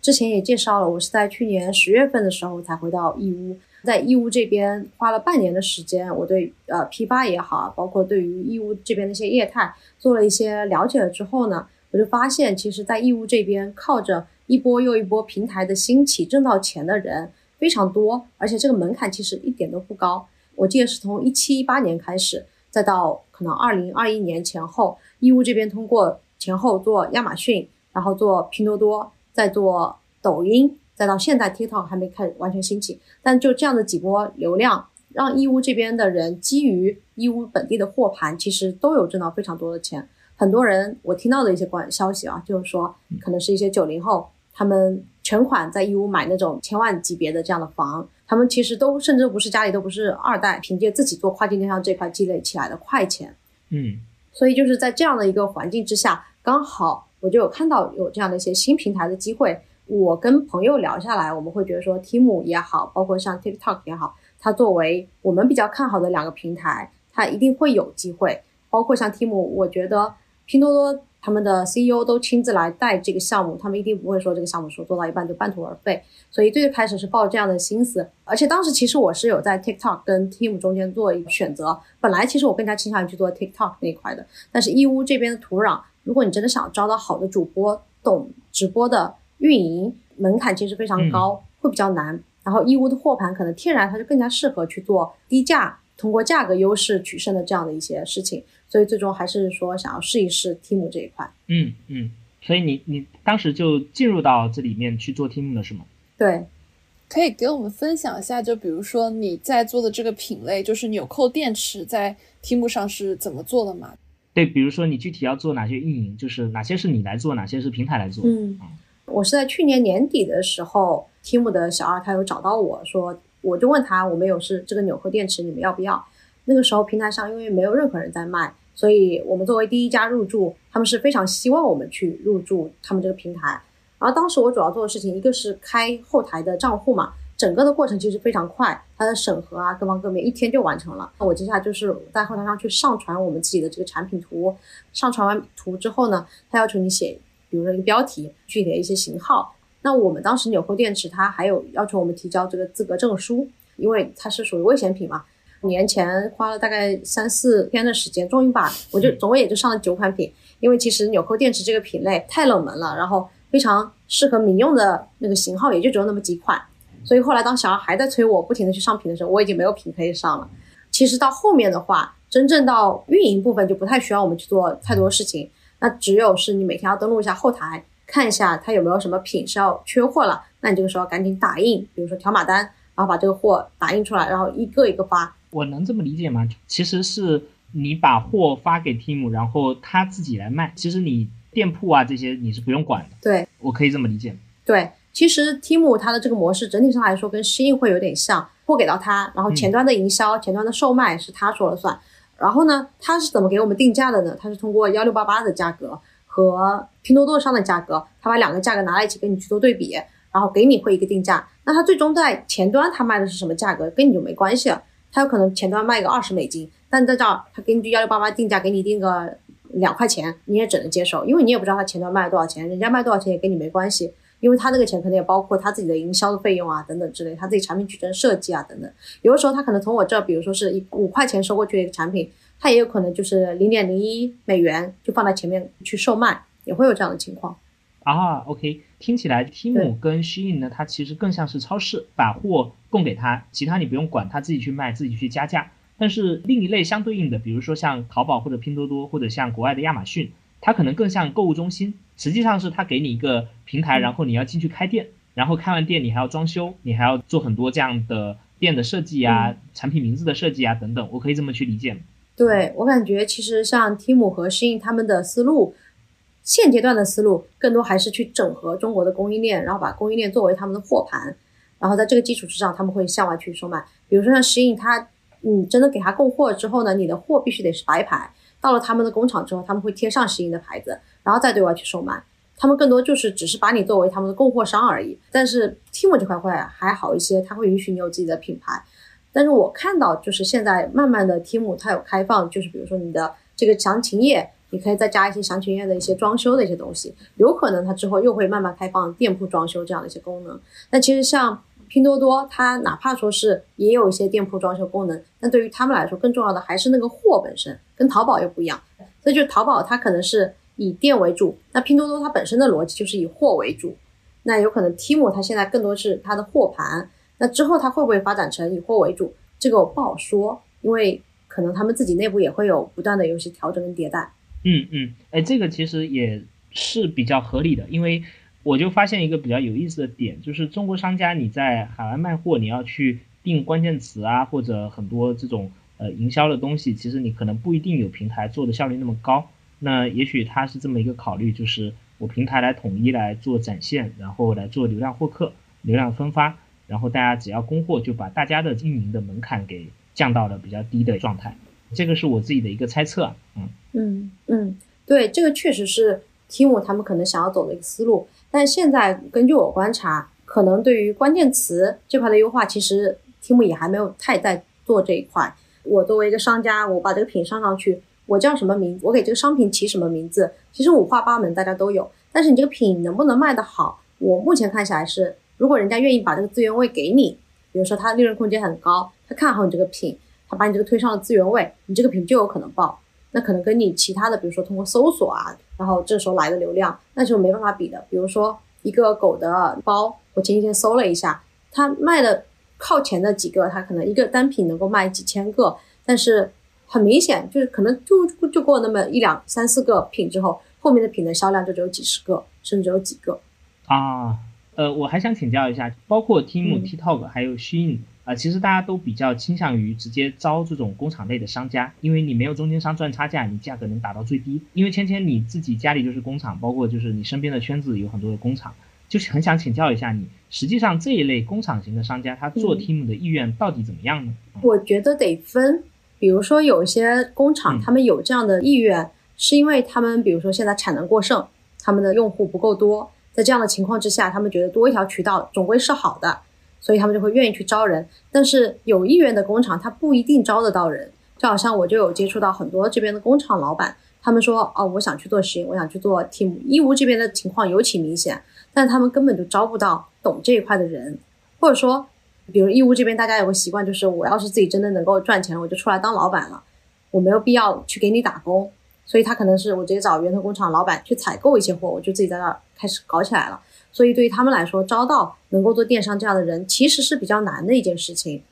之前也介绍了，我是在去年十月份的时候才回到义乌，在义乌这边花了半年的时间，我对呃批发也好，包括对于义乌这边的一些业态做了一些了解了之后呢，我就发现，其实，在义乌这边靠着一波又一波平台的兴起挣到钱的人。非常多，而且这个门槛其实一点都不高。我记得是从一七一八年开始，再到可能二零二一年前后，义乌这边通过前后做亚马逊，然后做拼多多，再做抖音，再到现在 TikTok 还没开始完全兴起，但就这样的几波流量，让义乌这边的人基于义乌本地的货盘，其实都有挣到非常多的钱。很多人我听到的一些关消息啊，就是说可能是一些九零后。他们全款在义乌买那种千万级别的这样的房，他们其实都甚至不是家里都不是二代，凭借自己做跨境电商这块积累起来的快钱，
嗯，
所以就是在这样的一个环境之下，刚好我就有看到有这样的一些新平台的机会。我跟朋友聊下来，我们会觉得说，Team 也好，包括像 TikTok 也好，它作为我们比较看好的两个平台，它一定会有机会。包括像 Team，我觉得拼多多。他们的 CEO 都亲自来带这个项目，他们一定不会说这个项目说做到一半就半途而废。所以最开始是抱这样的心思，而且当时其实我是有在 TikTok 跟 Team 中间做一个选择。本来其实我更加倾向于去做 TikTok 那一块的，但是义乌这边的土壤，如果你真的想招到好的主播，懂直播的运营，门槛其实非常高，会比较难。然后义乌的货盘可能天然它就更加适合去做低价，通过价格优势取胜的这样的一些事情。所以最终还是说想要试一试 Team 这一块。
嗯嗯，所以你你当时就进入到这里面去做 Team 了是吗？
对，
可以给我们分享一下，就比如说你在做的这个品类，就是纽扣电池在 Team 上是怎么做的吗？
对，比如说你具体要做哪些运营，就是哪些是你来做，哪些是平台来做？
嗯，我是在去年年底的时候，Team 的小二他有找到我说，我就问他，我们有是这个纽扣电池，你们要不要？那个时候平台上因为没有任何人在卖，所以我们作为第一家入驻，他们是非常希望我们去入驻他们这个平台。然后当时我主要做的事情，一个是开后台的账户嘛，整个的过程其实非常快，它的审核啊各方各面一天就完成了。那我接下来就是在后台上去上传我们自己的这个产品图，上传完图之后呢，他要求你写，比如说一个标题，具体的一些型号。那我们当时纽扣电池它还有要求我们提交这个资格证书，因为它是属于危险品嘛。年前花了大概三四天的时间，终于把我就总共也就上了九款品，因为其实纽扣电池这个品类太冷门了，然后非常适合民用的那个型号也就只有那么几款，所以后来当小孩还在催我不停的去上品的时候，我已经没有品可以上了。其实到后面的话，真正到运营部分就不太需要我们去做太多事情，那只有是你每天要登录一下后台，看一下它有没有什么品是要缺货了，那你这个时候赶紧打印，比如说条码单，然后把这个货打印出来，然后一个一个发。
我能这么理解吗？其实是你把货发给 Team，然后他自己来卖。其实你店铺啊这些你是不用管的。
对，
我可以这么理解。
对，其实 Team 它的这个模式整体上来说跟适应会有点像，货给到他，然后前端的营销、前端的售卖是他说了算。然后呢，他是怎么给我们定价的呢？他是通过幺六八八的价格和拼多多上的价格，他把两个价格拿来一起跟你去做对比，然后给你会一个定价。那他最终在前端他卖的是什么价格，跟你就没关系了。他有可能前端卖个二十美金，但在这儿他根据幺六八八定价给你定个两块钱，你也只能接受，因为你也不知道他前端卖了多少钱，人家卖多少钱也跟你没关系，因为他那个钱可能也包括他自己的营销的费用啊等等之类，他自己产品矩阵设计啊等等。有的时候他可能从我这儿，比如说是一五块钱收过去的一个产品，他也有可能就是零点零一美元就放在前面去售卖，也会有这样的情况。
啊，OK，听起来 Team 跟 Shein 呢，它其实更像是超市，把货供给他，其他你不用管，他自己去卖，自己去加价。但是另一类相对应的，比如说像淘宝或者拼多多，或者像国外的亚马逊，它可能更像购物中心，实际上是他给你一个平台，然后你要进去开店，然后开完店你还要装修，你还要做很多这样的店的设计啊，产品名字的设计啊等等，我可以这么去理解吗？
对我感觉其实像 Team 和 Shein 他们的思路。现阶段的思路更多还是去整合中国的供应链，然后把供应链作为他们的货盘，然后在这个基础之上，他们会向外去售卖。比如说像 Shin，，他，你真的给他供货之后呢，你的货必须得是白牌，到了他们的工厂之后，他们会贴上石印的牌子，然后再对外去售卖。他们更多就是只是把你作为他们的供货商而已。但是 Team 这块会还好一些，它会允许你有自己的品牌。但是我看到就是现在慢慢的 Team 它有开放，就是比如说你的这个详情页。你可以再加一些详情页的一些装修的一些东西，有可能它之后又会慢慢开放店铺装修这样的一些功能。但其实像拼多多，它哪怕说是也有一些店铺装修功能，但对于他们来说，更重要的还是那个货本身，跟淘宝又不一样。所以就淘宝它可能是以店为主，那拼多多它本身的逻辑就是以货为主。那有可能 Temu 它现在更多是它的货盘，那之后它会不会发展成以货为主，这个我不好说，因为可能他们自己内部也会有不断的有些调整跟迭代。
嗯嗯，哎，这个其实也是比较合理的，因为我就发现一个比较有意思的点，就是中国商家你在海外卖货，你要去定关键词啊，或者很多这种呃营销的东西，其实你可能不一定有平台做的效率那么高。那也许他是这么一个考虑，就是我平台来统一来做展现，然后来做流量获客、流量分发，然后大家只要供货，就把大家的运营的门槛给降到了比较低的状态。这个是我自己的一个猜测，
嗯嗯嗯，对，这个确实是 Team 他们可能想要走的一个思路，但现在根据我观察，可能对于关键词这块的优化，其实 Team 也还没有太在做这一块。我作为一个商家，我把这个品上上去，我叫什么名，我给这个商品起什么名字，其实五花八门，大家都有。但是你这个品能不能卖得好，我目前看下来是，如果人家愿意把这个资源位给你，比如说他利润空间很高，他看好你这个品，他把你这个推上了资源位，你这个品就有可能爆。那可能跟你其他的，比如说通过搜索啊，然后这时候来的流量，那就没办法比的。比如说一个狗的包，我前几天搜了一下，它卖的靠前的几个，它可能一个单品能够卖几千个，但是很明显就是可能就就过那么一两三四个品之后，后面的品的销量就只有几十个，甚至只有几个。
啊，呃，我还想请教一下，包括 Team、TikTok 还有 Shein。啊，其实大家都比较倾向于直接招这种工厂类的商家，因为你没有中间商赚差价，你价格能打到最低。因为芊芊你自己家里就是工厂，包括就是你身边的圈子有很多的工厂，就是很想请教一下你，实际上这一类工厂型的商家，他做 team 的意愿到底怎么样呢？
我觉得得分，比如说有一些工厂，他们有这样的意愿，是因为他们比如说现在产能过剩，他们的用户不够多，在这样的情况之下，他们觉得多一条渠道总归是好的。所以他们就会愿意去招人，但是有意愿的工厂他不一定招得到人。就好像我就有接触到很多这边的工厂老板，他们说哦，我想去做实验，我想去做 team。义乌这边的情况尤其明显，但他们根本就招不到懂这一块的人，或者说，比如义乌这边大家有个习惯，就是我要是自己真的能够赚钱，我就出来当老板了，我没有必要去给你打工。所以他可能是我直接找源头工厂老板去采购一些货，我就自己在那儿开始搞起来了。所以对于他们来说，招到能够做电商这样的人，其实是比较难的一件事情。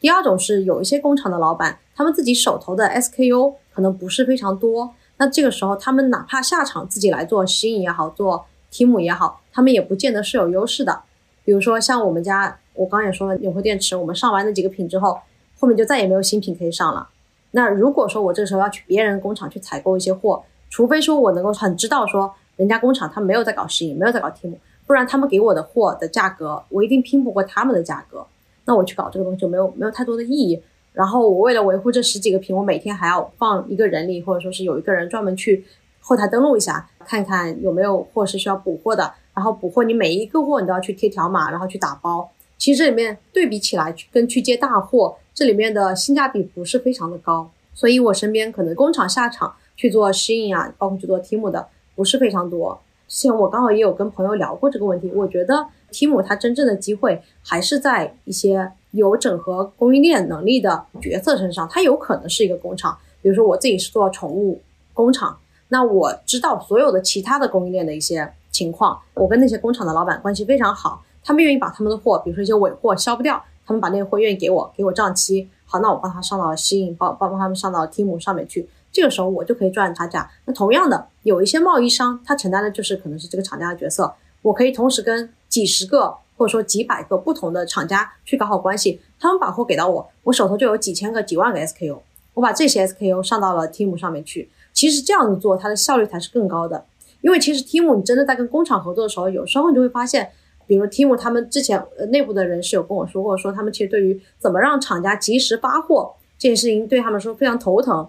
第二种是有一些工厂的老板，他们自己手头的 SKU 可能不是非常多，那这个时候他们哪怕下场自己来做吸引也好，做 Team 也好，他们也不见得是有优势的。比如说像我们家，我刚也说了，永和电池，我们上完那几个品之后，后面就再也没有新品可以上了。那如果说我这个时候要去别人工厂去采购一些货，除非说我能够很知道说人家工厂他没有在搞吸引，没有在搞 Team。不然他们给我的货的价格，我一定拼不过他们的价格。那我去搞这个东西就没有没有太多的意义。然后我为了维护这十几个品，我每天还要放一个人力，或者说是有一个人专门去后台登录一下，看看有没有货是需要补货的。然后补货，你每一个货你都要去贴条码，然后去打包。其实这里面对比起来，跟去接大货，这里面的性价比不是非常的高。所以我身边可能工厂下场去做适应啊，包括去做 team 的，不是非常多。之前我刚好也有跟朋友聊过这个问题，我觉得 Team 它真正的机会还是在一些有整合供应链能力的角色身上。它有可能是一个工厂，比如说我自己是做宠物工厂，那我知道所有的其他的供应链的一些情况，我跟那些工厂的老板关系非常好，他们愿意把他们的货，比如说一些尾货销不掉，他们把那个货愿意给我，给我账期，好，那我帮他上到吸引，帮帮帮他们上到 Team 上面去。这个时候我就可以赚差价。那同样的，有一些贸易商，他承担的就是可能是这个厂家的角色。我可以同时跟几十个或者说几百个不同的厂家去搞好关系，他们把货给到我，我手头就有几千个、几万个 SKU，我把这些 SKU 上到了 Team 上面去。其实这样子做，它的效率才是更高的。因为其实 Team 你真的在跟工厂合作的时候，有时候你就会发现，比如 Team 他们之前呃内部的人是有跟我说过，说他们其实对于怎么让厂家及时发货这件事情，对他们说非常头疼。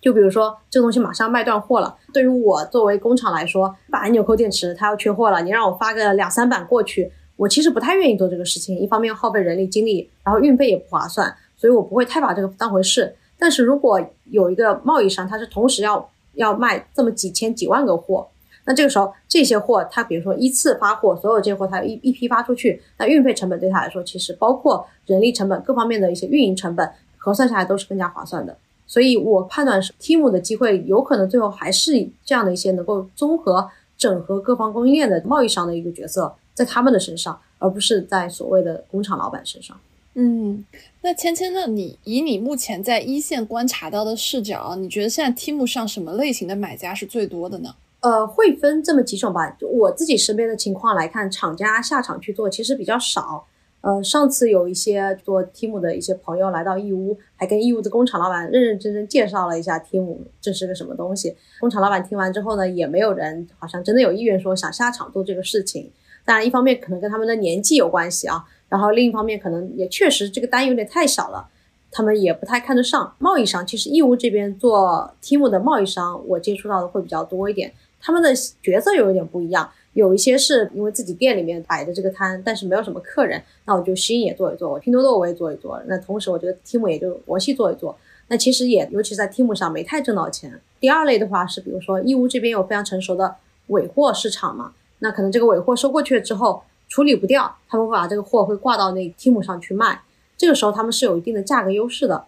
就比如说这个东西马上卖断货了，对于我作为工厂来说，把纽扣电池它要缺货了，你让我发个两三板过去，我其实不太愿意做这个事情。一方面耗费人力精力，然后运费也不划算，所以我不会太把这个当回事。但是如果有一个贸易商，他是同时要要卖这么几千几万个货，那这个时候这些货他比如说依次发货，所有这些货他一一批发出去，那运费成本对他来说，其实包括人力成本各方面的一些运营成本核算下来都是更加划算的。所以我判断是 Team 的机会有可能最后还是这样的一些能够综合整合各方供应链的贸易商的一个角色，在他们的身上，而不是在所谓的工厂老板身上。
嗯，那芊芊呢？你以你目前在一线观察到的视角，你觉得现在 Team 上什么类型的买家是最多的呢？
呃，会分这么几种吧。就我自己身边的情况来看，厂家下场去做其实比较少。呃，上次有一些做 Team 的一些朋友来到义乌，还跟义乌的工厂老板认认真真介绍了一下 Team 这是个什么东西。工厂老板听完之后呢，也没有人好像真的有意愿说想下场做这个事情。当然，一方面可能跟他们的年纪有关系啊，然后另一方面可能也确实这个单有点太小了，他们也不太看得上。贸易商其实义乌这边做 Team 的贸易商，我接触到的会比较多一点，他们的角色有一点不一样。有一些是因为自己店里面摆的这个摊，但是没有什么客人，那我就新也做一做，我拼多多我也做一做，那同时我觉得 Team 也就国系做一做。那其实也尤其在 Team 上没太挣到钱。第二类的话是，比如说义乌这边有非常成熟的尾货市场嘛，那可能这个尾货收过去了之后处理不掉，他们会把这个货会挂到那 Team 上去卖，这个时候他们是有一定的价格优势的。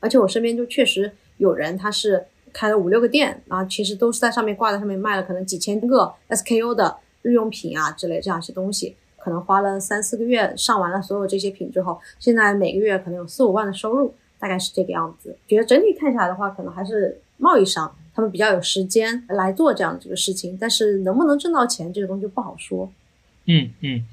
而且我身边就确实有人他是开了五六个店，然后其实都是在上面挂在上面卖了可能几千个 SKU 的日用品啊之类这样一些东西。可能花了三四个月上完了所有这些品之后，现在每个月可能有四五万的收入，大概是这个样子。觉得整体看下来的话，可能还是贸易商他们比较有时间来做这样的这个事情，但是能不能挣到钱，这个东西不好说。
嗯嗯，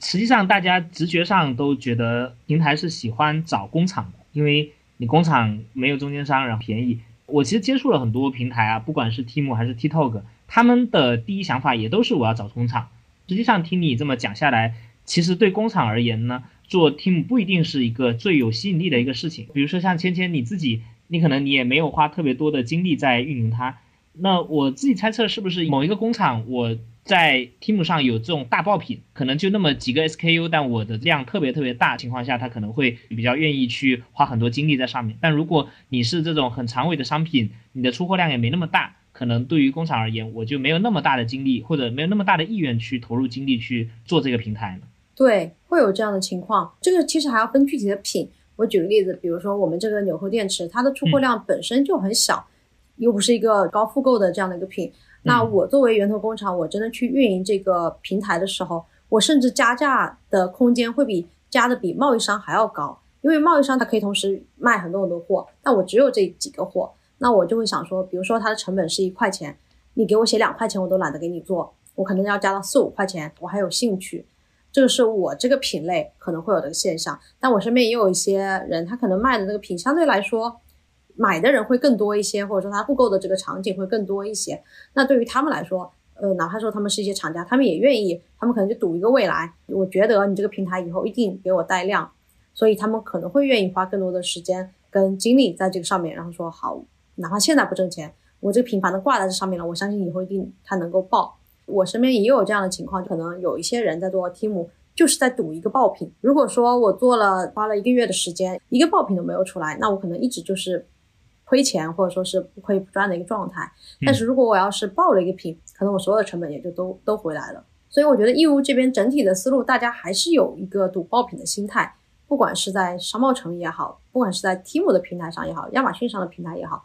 实际上大家直觉上都觉得平台是喜欢找工厂的，因为你工厂没有中间商，然后便宜。我其实接触了很多平台啊，不管是 Team 还是 TikTok，他们的第一想法也都是我要找工厂。实际上，听你这么讲下来，其实对工厂而言呢，做 team 不一定是一个最有吸引力的一个事情。比如说像芊芊你自己，你可能你也没有花特别多的精力在运营它。那我自己猜测，是不是某一个工厂我在 team 上有这种大爆品，可能就那么几个 SKU，但我的量特别特别大情况下，他可能会比较愿意去花很多精力在上面。但如果你是这种很长尾的商品，你的出货量也没那么大。可能对于工厂而言，我就没有那么大的精力，或者没有那么大的意愿去投入精力去做这个平台了。
对，会有这样的情况。这个其实还要分具体的品。我举个例子，比如说我们这个纽扣电池，它的出货量本身就很小，又不是一个高复购的这样的一个品。那我作为源头工厂，我真的去运营这个平台的时候，我甚至加价的空间会比加的比贸易商还要高，因为贸易商它可以同时卖很多很多货，那我只有这几个货。那我就会想说，比如说它的成本是一块钱，你给我写两块钱，我都懒得给你做，我可能要加到四五块钱，我还有兴趣。这个是我这个品类可能会有的现象。但我身边也有一些人，他可能卖的那个品相对来说，买的人会更多一些，或者说他复购的这个场景会更多一些。那对于他们来说，呃，哪怕说他们是一些厂家，他们也愿意，他们可能就赌一个未来。我觉得你这个平台以后一定给我带量，所以他们可能会愿意花更多的时间跟精力在这个上面，然后说好。哪怕现在不挣钱，我这个品牌都挂在这上面了，我相信以后一定它能够爆。我身边也有这样的情况，可能有一些人在做 Team，就是在赌一个爆品。如果说我做了花了一个月的时间，一个爆品都没有出来，那我可能一直就是亏钱或者说是不亏不赚的一个状态。但是如果我要是爆了一个品，可能我所有的成本也就都都回来了。所以我觉得义乌这边整体的思路，大家还是有一个赌爆品的心态，不管是在商贸城也好，不管是在 Team 的平台上也好，亚马逊上的平台也好。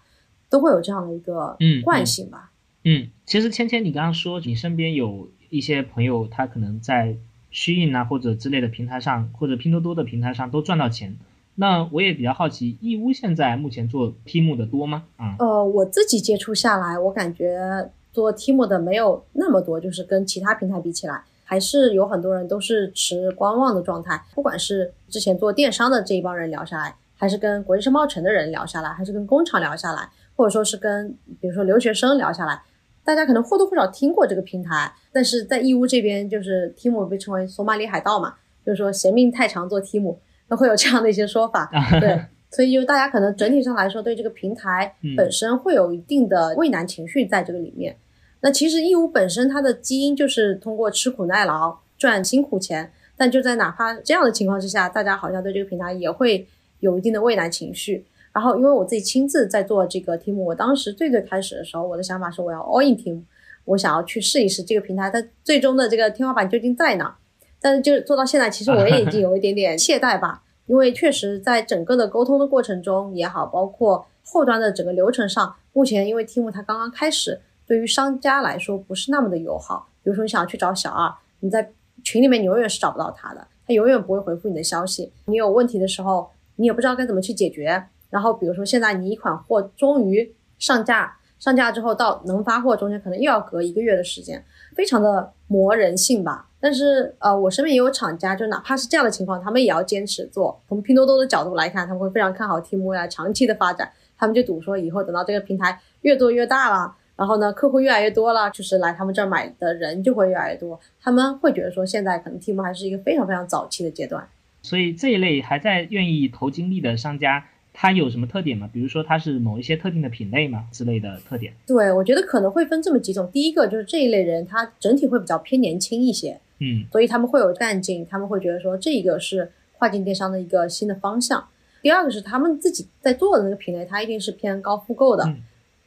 都会有这样的一个惯性吧。
嗯，其实芊芊，你刚刚说你身边有一些朋友，他可能在虚印啊或者之类的平台上，或者拼多多的平台上都赚到钱。那我也比较好奇，义乌现在目前做 Team 的多吗？啊，
呃，我自己接触下来，我感觉做 Team 的没有那么多，就是跟其他平台比起来，还是有很多人都是持观望的状态。不管是之前做电商的这一帮人聊下来，还是跟国际商贸城的人聊下来，还是跟工厂聊下来。或者说是跟比如说留学生聊下来，大家可能或多或少听过这个平台，但是在义乌这边就是 Team 被称为索马里海盗嘛，就是说嫌命太长做 Team，都会有这样的一些说法。对，所以就大家可能整体上来说对这个平台本身会有一定的畏难情绪在这个里面。那其实义乌本身它的基因就是通过吃苦耐劳赚辛苦钱，但就在哪怕这样的情况之下，大家好像对这个平台也会有一定的畏难情绪。然后，因为我自己亲自在做这个题目，我当时最最开始的时候，我的想法是我要 all in team，我想要去试一试这个平台它最终的这个天花板究竟在哪。但是就做到现在，其实我也已经有一点点懈怠吧，因为确实在整个的沟通的过程中也好，包括后端的整个流程上，目前因为 team 它刚刚开始，对于商家来说不是那么的友好。比如说你想去找小二，你在群里面你永远是找不到他的，他永远不会回复你的消息。你有问题的时候，你也不知道该怎么去解决。然后，比如说现在你一款货终于上架，上架之后到能发货中间可能又要隔一个月的时间，非常的磨人性吧。但是呃，我身边也有厂家，就哪怕是这样的情况，他们也要坚持做。从拼多多的角度来看，他们会非常看好 Team 未来长期的发展。他们就赌说，以后等到这个平台越做越大了，然后呢，客户越来越多了，就是来他们这儿买的人就会越来越多。他们会觉得说，现在可能 Team 还是一个非常非常早期的阶段。
所以这一类还在愿意投精力的商家。它有什么特点吗？比如说它是某一些特定的品类吗之类的特点？
对，我觉得可能会分这么几种。第一个就是这一类人，他整体会比较偏年轻一些，
嗯，
所以他们会有干劲，他们会觉得说这个是跨境电商的一个新的方向。第二个是他们自己在做的那个品类，它一定是偏高复购的，
嗯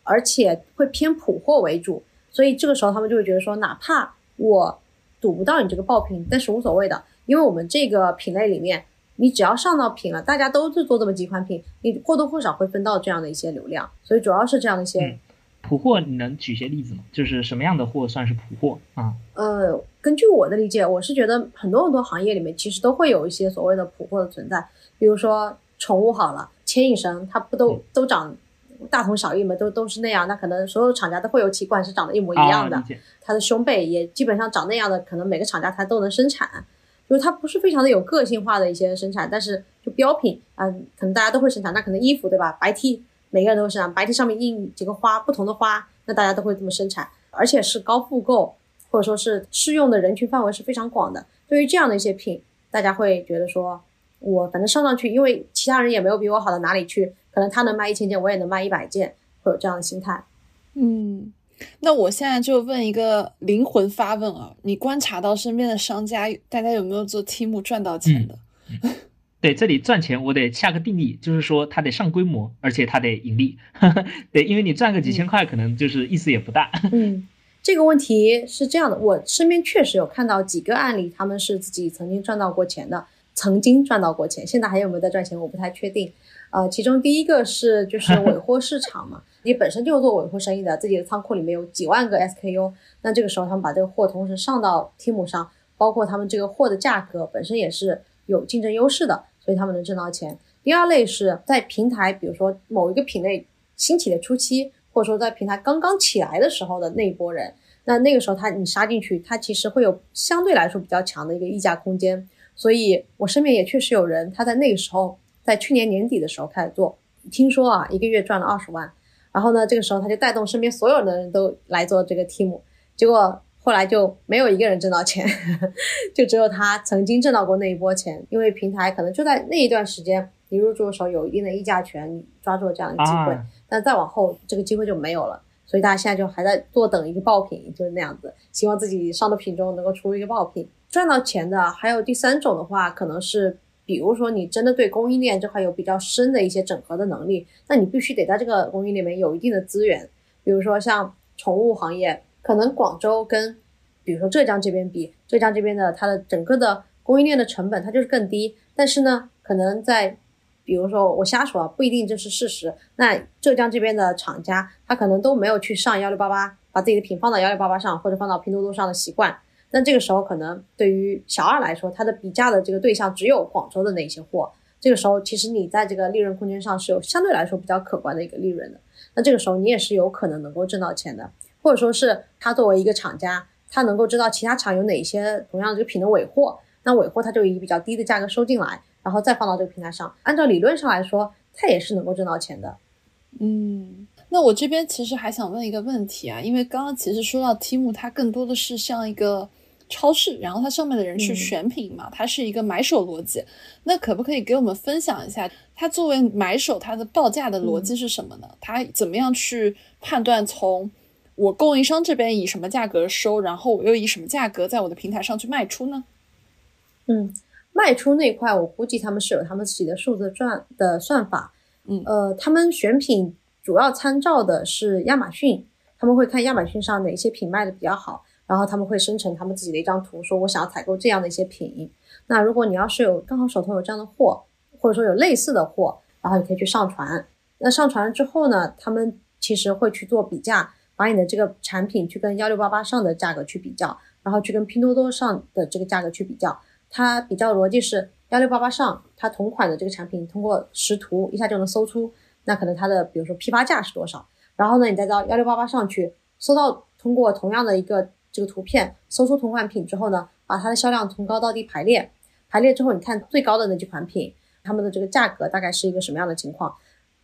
而且会偏普货为主，所以这个时候他们就会觉得说，哪怕我赌不到你这个爆品，但是无所谓的，因为我们这个品类里面，你只要上到品了，大家都是做这么几款品，你或多或少会分到这样的一些流量，所以主要是这样的一些。
嗯普货你能举些例子吗？就是什么样的货算是普货啊？
呃，根据我的理解，我是觉得很多很多行业里面其实都会有一些所谓的普货的存在，比如说宠物好了，牵引绳它不都、
嗯
都长大同小异嘛，都都是那样，那可能所有厂家都会有几款是长得一模一样的，
啊、
它的胸背也基本上长那样的，可能每个厂家它都能生产，就是它不是非常的有个性化的一些生产，但是就标品啊、可能大家都会生产，那可能衣服对吧，白 T 每个人都会生产，白 T 上面印几个花，不同的花，那大家都会这么生产，而且是高复购，或者说是适用的人群范围是非常广的。对于这样的一些品，大家会觉得说，我反正上上去，因为其他人也没有比我好到哪里去，可能他能卖一千件，我也能卖一百件，会有这样的心态。
嗯，那我现在就问一个灵魂发问啊，你观察到身边的商家，大家有没有做 Team 赚到钱的？[laughs]
对，这里赚钱我得下个定义，就是说它得上规模，而且它得盈利。[laughs] 对，因为你赚个几千块，可能就是意思也不大。
嗯，这个问题是这样的，我身边确实有看到几个案例，他们是自己曾经赚到过钱的，曾经赚到过钱，现在还有没有在赚钱，我不太确定。呃，其中第一个是就是 [laughs] 尾货市场嘛，你本身就是做尾货生意的，自己的仓库里面有几万个 SKU，那这个时候他们把这个货同时上到 Team 上，包括他们这个货的价格本身也是有竞争优势的，所以他们能挣到钱。第二类是在平台，比如说某一个品类兴起的初期，或者说在平台刚刚起来的时候的那一波人，那那个时候他你杀进去，他其实会有相对来说比较强的一个溢价空间。所以我身边也确实有人，他在那个时候，在去年年底的时候开始做，听说啊一个月赚了二十万，然后呢这个时候他就带动身边所有的人都来做这个 team，结果后来就没有一个人挣到钱，[laughs] 就只有他曾经挣到过那一波钱，因为平台可能就在那一段时间，你入驻的时候有一定的议价权，你抓住了这样的机会，
啊
但再往后这个机会就没有了。所以大家现在就还在坐等一个爆品，就是那样子，希望自己上的品中能够出一个爆品，赚到钱的。还有第三种的话，可能是比如说你真的对供应链这块有比较深的一些整合的能力，那你必须得在这个供应链里面有一定的资源。比如说像宠物行业，可能广州跟比如说浙江这边比，浙江这边的它的整个的供应链的成本它就是更低，但是呢，可能在比如说我瞎说啊，不一定这是事实。那浙江这边的厂家，他可能都没有去上幺六八八，把自己的品放到幺六八八上或者放到拼多多上的习惯。那这个时候，可能对于小二来说，他的比价的这个对象只有广州的那些货。这个时候，其实你在这个利润空间上是有相对来说比较可观的一个利润的。那这个时候，你也是有可能能够挣到钱的，或者说是他作为一个厂家，他能够知道其他厂有哪些同样的这个品的尾货，那尾货他就以比较低的价格收进来。然后再放到这个平台上，按照理论上来说，它也是能够挣到钱的。
嗯，那我这边其实还想问一个问题啊，因为刚刚其实说到 Team，它更多的是像一个超市，然后它上面的人去
嗯
选品嘛，它是一个买手逻辑。那可不可以给我们分享一下，它作为买手，它的报价的逻辑是什么呢？它怎么样去判断从我供应商这边以什么价格收，然后我又以什么价格在我的平台上去卖出呢？
嗯，卖出那块，我估计他们是有他们自己的数字赚的算法。
嗯
呃，他们选品主要参照的是亚马逊，他们会看亚马逊上哪些品卖的比较好，然后他们会生成他们自己的一张图，说我想要采购这样的一些品。那如果你要是有刚好手头有这样的货，或者说有类似的货，然后你可以去上传。那上传了之后呢，他们其实会去做比价，把你的这个产品去跟幺六八八上的价格去比较，然后去跟拼多多上的这个价格去比较。它比较逻辑是幺六八八上，它同款的这个产品通过识图一下就能搜出，那可能它的比如说批发价是多少，然后呢，你再到幺六八八上去搜到通过同样的一个这个图片搜出同款品之后呢，把它的销量从高到低排列，排列之后你看最高的那几款品，它们的这个价格大概是一个什么样的情况？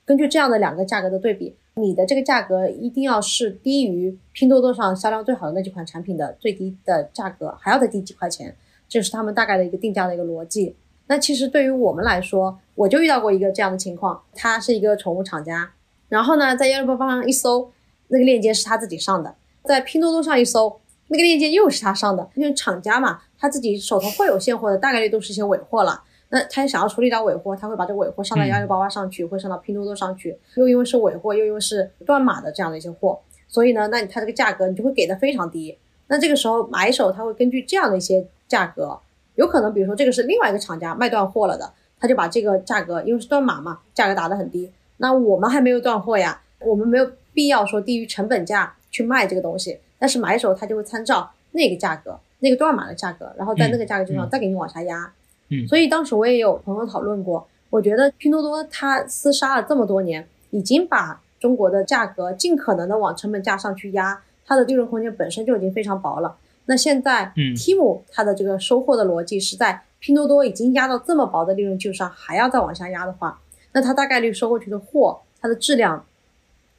根据这样的两个价格的对比，你的这个价格一定要是低于拼多多上销量最好的那几款产品的最低的价格，还要再低几块钱。这是他们大概的一个定价的一个逻辑。那其实对于我们来说，我就遇到过一个这样的情况，他是一个宠物厂家，然后呢，在幺六八八上一搜，那个链接是他自己上的；在拼多多上一搜，那个链接又是他上的。因为厂家嘛，他自己手头会有现货的，大概率都是一些尾货了。那他想要处理掉尾货，他会把这个尾货上到幺六八八上去，会上到拼多多上去，又因为是尾货，又因为是断码的这样的一些货，所以呢，那你它这个价格你就会给的非常低。那这个时候买手他会根据这样的一些价格，有可能比如说这个是另外一个厂家卖断货了的，他就把这个价格因为是断码嘛，价格打得很低。那我们还没有断货呀，我们没有必要说低于成本价去卖这个东西，但是买手他就会参照那个价格，那个断码的价格，然后在那个价格基础上再给你往下压。
嗯，
所以当时我也有朋友讨论过，我觉得拼多多它厮杀了这么多年，已经把中国的价格尽可能的往成本价上去压，它的利润空间本身就已经非常薄了。那现在，
嗯
，Tim 它的这个收获的逻辑是在拼多多已经压到这么薄的利润基础上，还要再往下压的话，那它大概率收过去的货，它的质量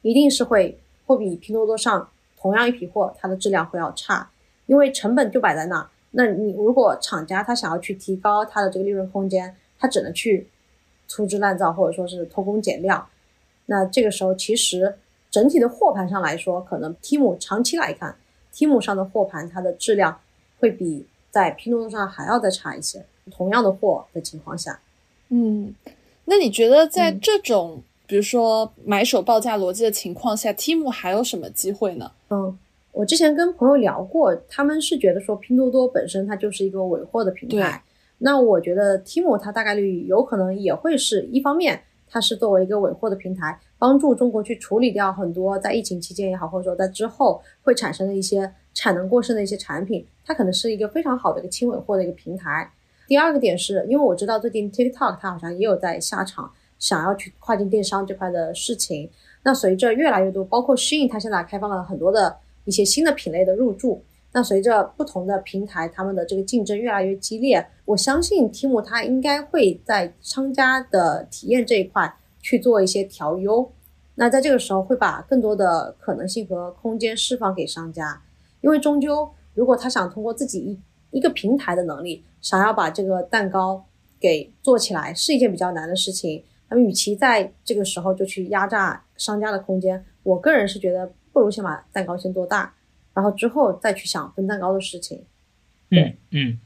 一定是会会比拼多多上同样一批货，它的质量会要差，因为成本就摆在那。那你如果厂家他想要去提高它的这个利润空间，他只能去粗制滥造或者说是偷工减料。那这个时候其实整体的货盘上来说，可能 Tim 长期来看，Tim 上的货盘它的质量会比在拼多多上还要再差一些。同样的货的情况下，
嗯，那你觉得在
嗯
这种、比如说买手报价逻辑的情况下，Tim 还有什么机会呢？
嗯，我之前跟朋友聊过，他们是觉得说拼多多本身它就是一个尾货的平
对
台。那我觉得 Timo 它大概率有可能也会是一方面，它是作为一个尾货的平台，帮助中国去处理掉很多在疫情期间也好，或者说在之后会产生的一些产能过剩的一些产品，它可能是一个非常好的一个轻尾货的一个平台。第二个点是因为我知道最近 TikTok 它好像也有在下场，想要去跨境电商这块的事情。那随着越来越多，包括 Shein 它现在开放了很多的一些新的品类的入驻。那随着不同的平台，他们的这个竞争越来越激烈，我相信 Timo 他应该会在商家的体验这一块去做一些调优。那在这个时候会把更多的可能性和空间释放给商家，因为终究如果他想通过自己一一个平台的能力，想要把这个蛋糕给做起来，是一件比较难的事情。那么，与其在这个时候就去压榨商家的空间，我个人是觉得不如先把蛋糕先做大，然后之后再去想分蛋糕的事情。
嗯嗯，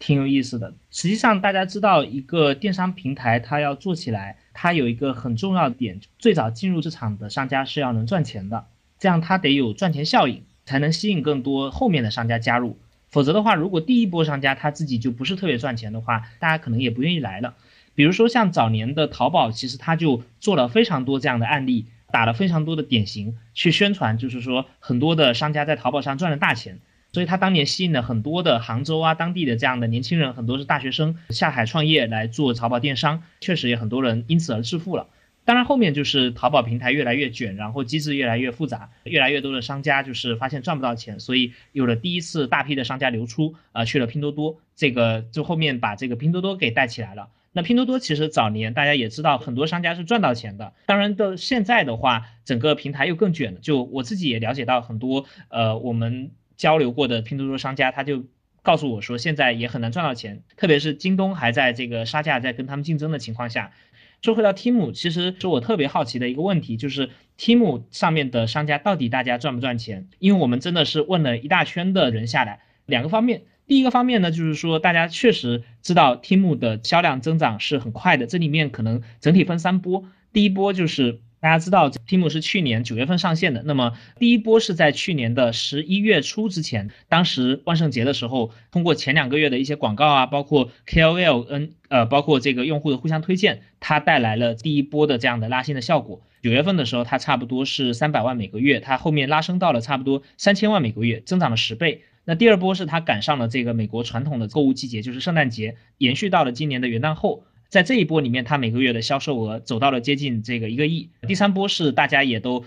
挺有意思的。实际上，大家知道一个电商平台它要做起来，它有一个很重要的点，最早进入市场的商家是要能赚钱的，这样它得有赚钱效应，才能吸引更多后面的商家加入。否则的话，如果第一波商家他自己就不是特别赚钱的话，大家可能也不愿意来了。比如说像早年的淘宝，其实它就做了非常多这样的案例，打了非常多的典型去宣传，就是说很多的商家在淘宝上赚了大钱。所以他当年吸引了很多的杭州啊当地的这样的年轻人，很多是大学生下海创业来做淘宝电商，确实也很多人因此而致富了。当然后面就是淘宝平台越来越卷，然后机制越来越复杂，越来越多的商家就是发现赚不到钱，所以有了第一次大批的商家流出啊、去了拼多多，这个就后面把这个拼多多给带起来了。那拼多多其实早年大家也知道，很多商家是赚到钱的。当然的，现在的话，整个平台又更卷了。就我自己也了解到很多，呃，我们交流过的拼多多商家，他就告诉我说，现在也很难赚到钱，特别是京东还在这个杀价在跟他们竞争的情况下。说回到 Tim，其实是我特别好奇的一个问题，就是 Tim 上面的商家到底大家赚不赚钱？因为我们真的是问了一大圈的人下来，两个方面。第一个方面呢，就是说大家确实知道 Tim 的销量增长是很快的，这里面可能整体分三波。第一波就是大家知道 Tim 是去年九月份上线的，那么第一波是在去年的十一月初之前，当时万圣节的时候，通过前两个月的一些广告啊，包括 KOL 嗯呃，包括这个用户的互相推荐，它带来了第一波的这样的拉新的效果。九月份的时候，它差不多是三百万每个月，它后面拉升到了差不多三千万每个月，增长了十倍。那第二波是它赶上了这个美国传统的购物季节，就是圣诞节，延续到了今年的元旦后。在这一波里面，它每个月的销售额走到了接近这个一个亿。第三波是大家也都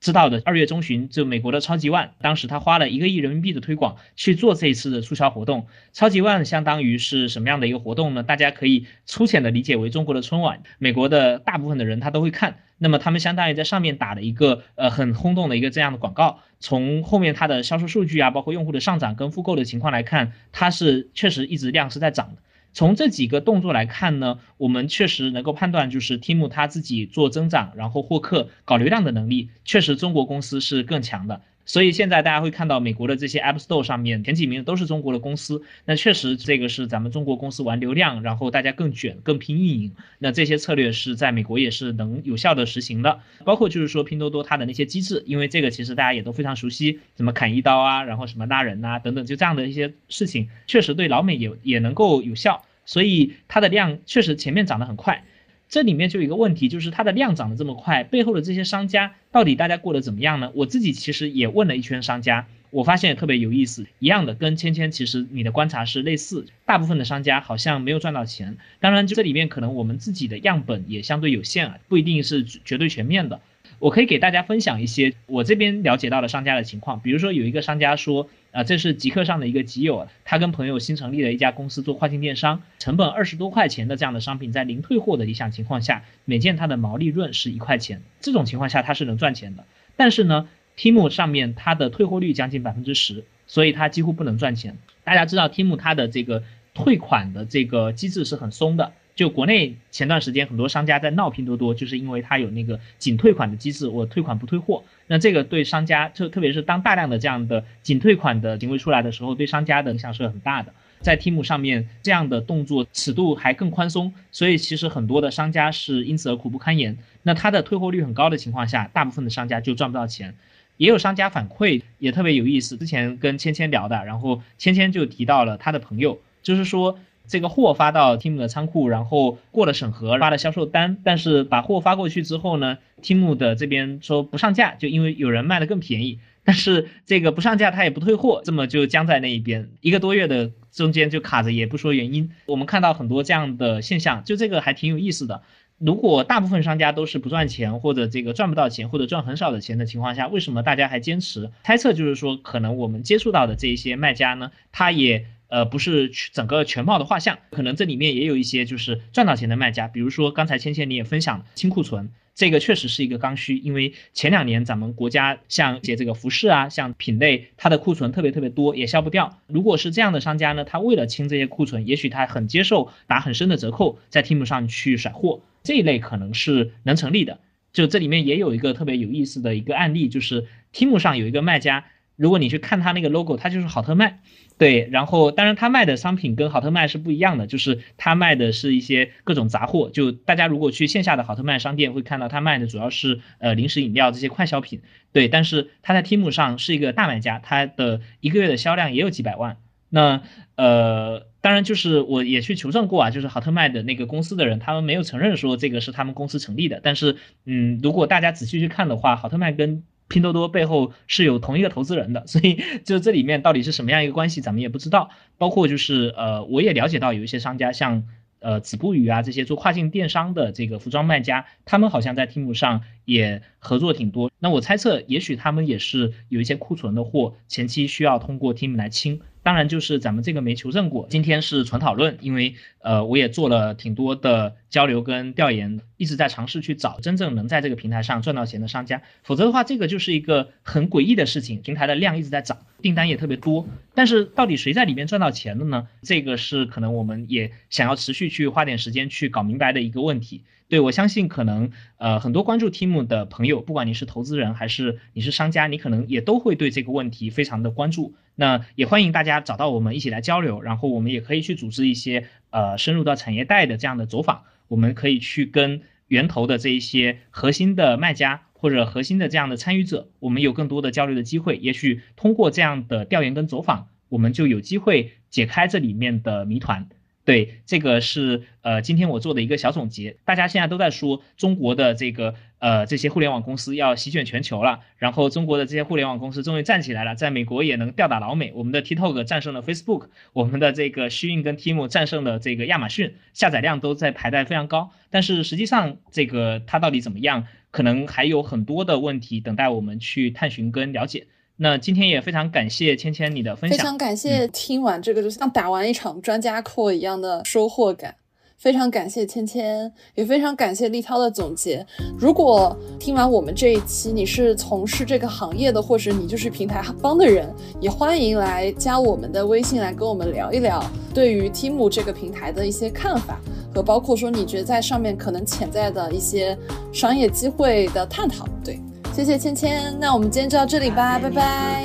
知道的，二月中旬就美国的超级万，当时他花了一个亿人民币的推广去做这一次的促销活动。超级万相当于是什么样的一个活动呢？大家可以粗浅的理解为中国的春晚，美国的大部分的人他都会看。那么他们相当于在上面打了一个呃很轰动的一个这样的广告。从后面它的销售数据啊，包括用户的上涨跟复购的情况来看，它是确实一直量是在涨的。从这几个动作来看呢，我们确实能够判断，就是 Tim 他自己做增长，然后获客、搞流量的能力，确实中国公司是更强的。所以现在大家会看到美国的这些 App Store 上面前几名都是中国的公司。那确实这个是咱们中国公司玩流量，然后大家更卷、更拼运营。那这些策略是在美国也是能有效的实行的。包括就是说拼多多它的那些机制，因为这个其实大家也都非常熟悉，什么砍一刀啊，然后什么拉人呐等等，就这样的一些事情，确实对老美也也能够有效。所以它的量确实前面涨得很快。这里面就有一个问题，就是它的量涨得这么快，背后的这些商家到底大家过得怎么样呢？我自己其实也问了一圈商家，我发现也特别有意思，一样的，跟芊芊其实你的观察是类似，大部分的商家好像没有赚到钱。当然，这里面可能我们自己的样本也相对有限啊，不一定是绝对全面的。我可以给大家分享一些我这边了解到的商家的情况，比如说有一个商家说。啊，这是极客上的一个极友，他跟朋友新成立了一家公司做跨境电商，成本二十多块钱的这样的商品，在零退货的理想情况下，每件它的毛利润是一块钱，这种情况下它是能赚钱的。但是呢，Tim 上面它的退货率将近百分之十，所以它几乎不能赚钱。大家知道 Tim 它的这个退款的这个机制是很松的。就国内前段时间很多商家在闹拼多多，就是因为它有那个仅退款的机制，我退款不退货。那这个对商家，特特别是当大量的这样的仅退款的行为出来的时候，对商家的影响是很大的。在 Tim 上面这样的动作尺度还更宽松，所以其实很多的商家是因此而苦不堪言。那它的退货率很高的情况下，大部分的商家就赚不到钱。也有商家反馈也特别有意思，之前跟芊芊聊的，然后芊芊就提到了他的朋友，就是说。这个货发到 Tim 的仓库，然后过了审核，发了销售单，但是把货发过去之后呢，Tim 的这边说不上架，就因为有人卖的更便宜，但是这个不上架他也不退货，这么就僵在那一边，一个多月的中间就卡着，也不说原因。我们看到很多这样的现象，就这个还挺有意思的。如果大部分商家都是不赚钱，或者这个赚不到钱，或者赚很少的钱的情况下，为什么大家还坚持？猜测就是说，可能我们接触到的这一些卖家呢，他也。呃，不是整个全貌的画像，可能这里面也有一些就是赚到钱的卖家，比如说刚才芊芊你也分享清库存，这个确实是一个刚需，因为前两年咱们国家像一些这个服饰啊，像品类，它的库存特别特别多，也销不掉。如果是这样的商家呢，他为了清这些库存，也许他很接受打很深的折扣，在 Team 上去甩货，这一类可能是能成立的。就这里面也有一个特别有意思的一个案例，就是 Team 上有一个卖家，如果你去看他那个 logo，他就是好特卖。对，然后当然他卖的商品跟好特卖是不一样的，就是他卖的是一些各种杂货。就大家如果去线下的好特卖商店，会看到他卖的主要是呃零食饮料这些快消品。对，但是他在 Tim 上是一个大卖家，他的一个月的销量也有几百万。那呃，当然就是我也去求证过啊，就是好特卖的那个公司的人，他们没有承认说这个是他们公司成立的。但是嗯，如果大家仔细去看的话，好特卖跟拼多多背后是有同一个投资人的，所以 [laughs] 就这里面到底是什么样一个关系，咱们也不知道。包括就是呃，我也了解到有一些商家，像呃子不语啊这些做跨境电商的这个服装卖家，他们好像在 Team 上也合作挺多。那我猜测，也许他们也是有一些库存的货，前期需要通过 Team 来清。当然，就是咱们这个没求证过，今天是纯讨论，因为呃，我也做了挺多的交流跟调研，一直在尝试去找真正能在这个平台上赚到钱的商家，否则的话，这个就是一个很诡异的事情。平台的量一直在涨，订单也特别多，但是到底谁在里面赚到钱了呢？这个是可能我们也想要持续去花点时间去搞明白的一个问题。对我相信，可能呃很多关注 Team 的朋友，不管你是投资人还是你是商家，你可能也都会对这个问题非常的关注。那也欢迎大家找到我们一起来交流，然后我们也可以去组织一些呃深入到产业带的这样的走访，我们可以去跟源头的这一些核心的卖家或者核心的这样的参与者，我们有更多的交流的机会。也许通过这样的调研跟走访，我们就有机会解开这里面的谜团。对，这个是呃，今天我做的一个小总结。大家现在都在说中国的这个呃这些互联网公司要席卷全球了，然后中国的这些互联网公司终于站起来了，在美国也能吊打老美。我们的 TikTok 战胜了 Facebook，我们的这个 Shein 跟 Tim 战胜了这个亚马逊，下载量都在排在非常高。但是实际上这个它到底怎么样，可能还有很多的问题等待我们去探寻跟了解。那今天也非常感谢芊芊你的分享，
非常感谢听完这个就像打完一场专家课一样的收获感，非常感谢芊芊，也非常感谢立涛的总结。如果听完我们这一期你是从事这个行业的，或者你就是平台方的人，也欢迎来加我们的微信来跟我们聊一聊对于 Tim 这个平台的一些看法，和包括说你觉得在上面可能潜在的一些商业机会的探讨。对。
谢谢芊芊那我们今天就到这里吧拜拜。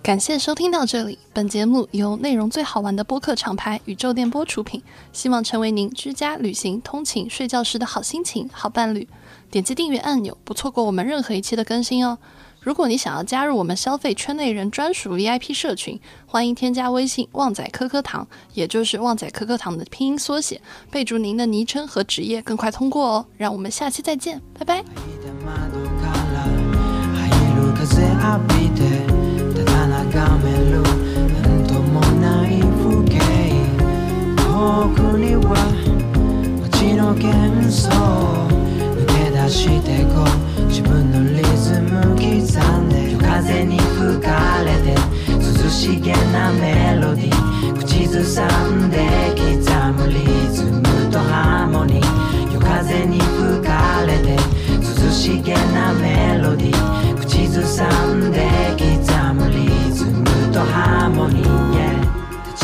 感谢收听到这里本节目由内容最好玩的播客厂牌宇宙电波出品希望成为您居家旅行通勤睡觉时的好心情好伴侣。点击订阅按钮不错过我们任何一期的更新哦。如果你想要加入我们消费圈内人专属 VIP 社群，欢迎添加微信“旺仔颗颗糖”，也就是“旺仔颗颗糖”的拼音缩写，备注您的昵称和职业，更快通过哦。让我们下期再见，拜拜。
リズム刻んで夜風に吹かれて涼
しげなメロディー口ずさんで刻むリズムとハーモニー。夜
風に吹かれて涼しげな
メロディー口ずさんで刻む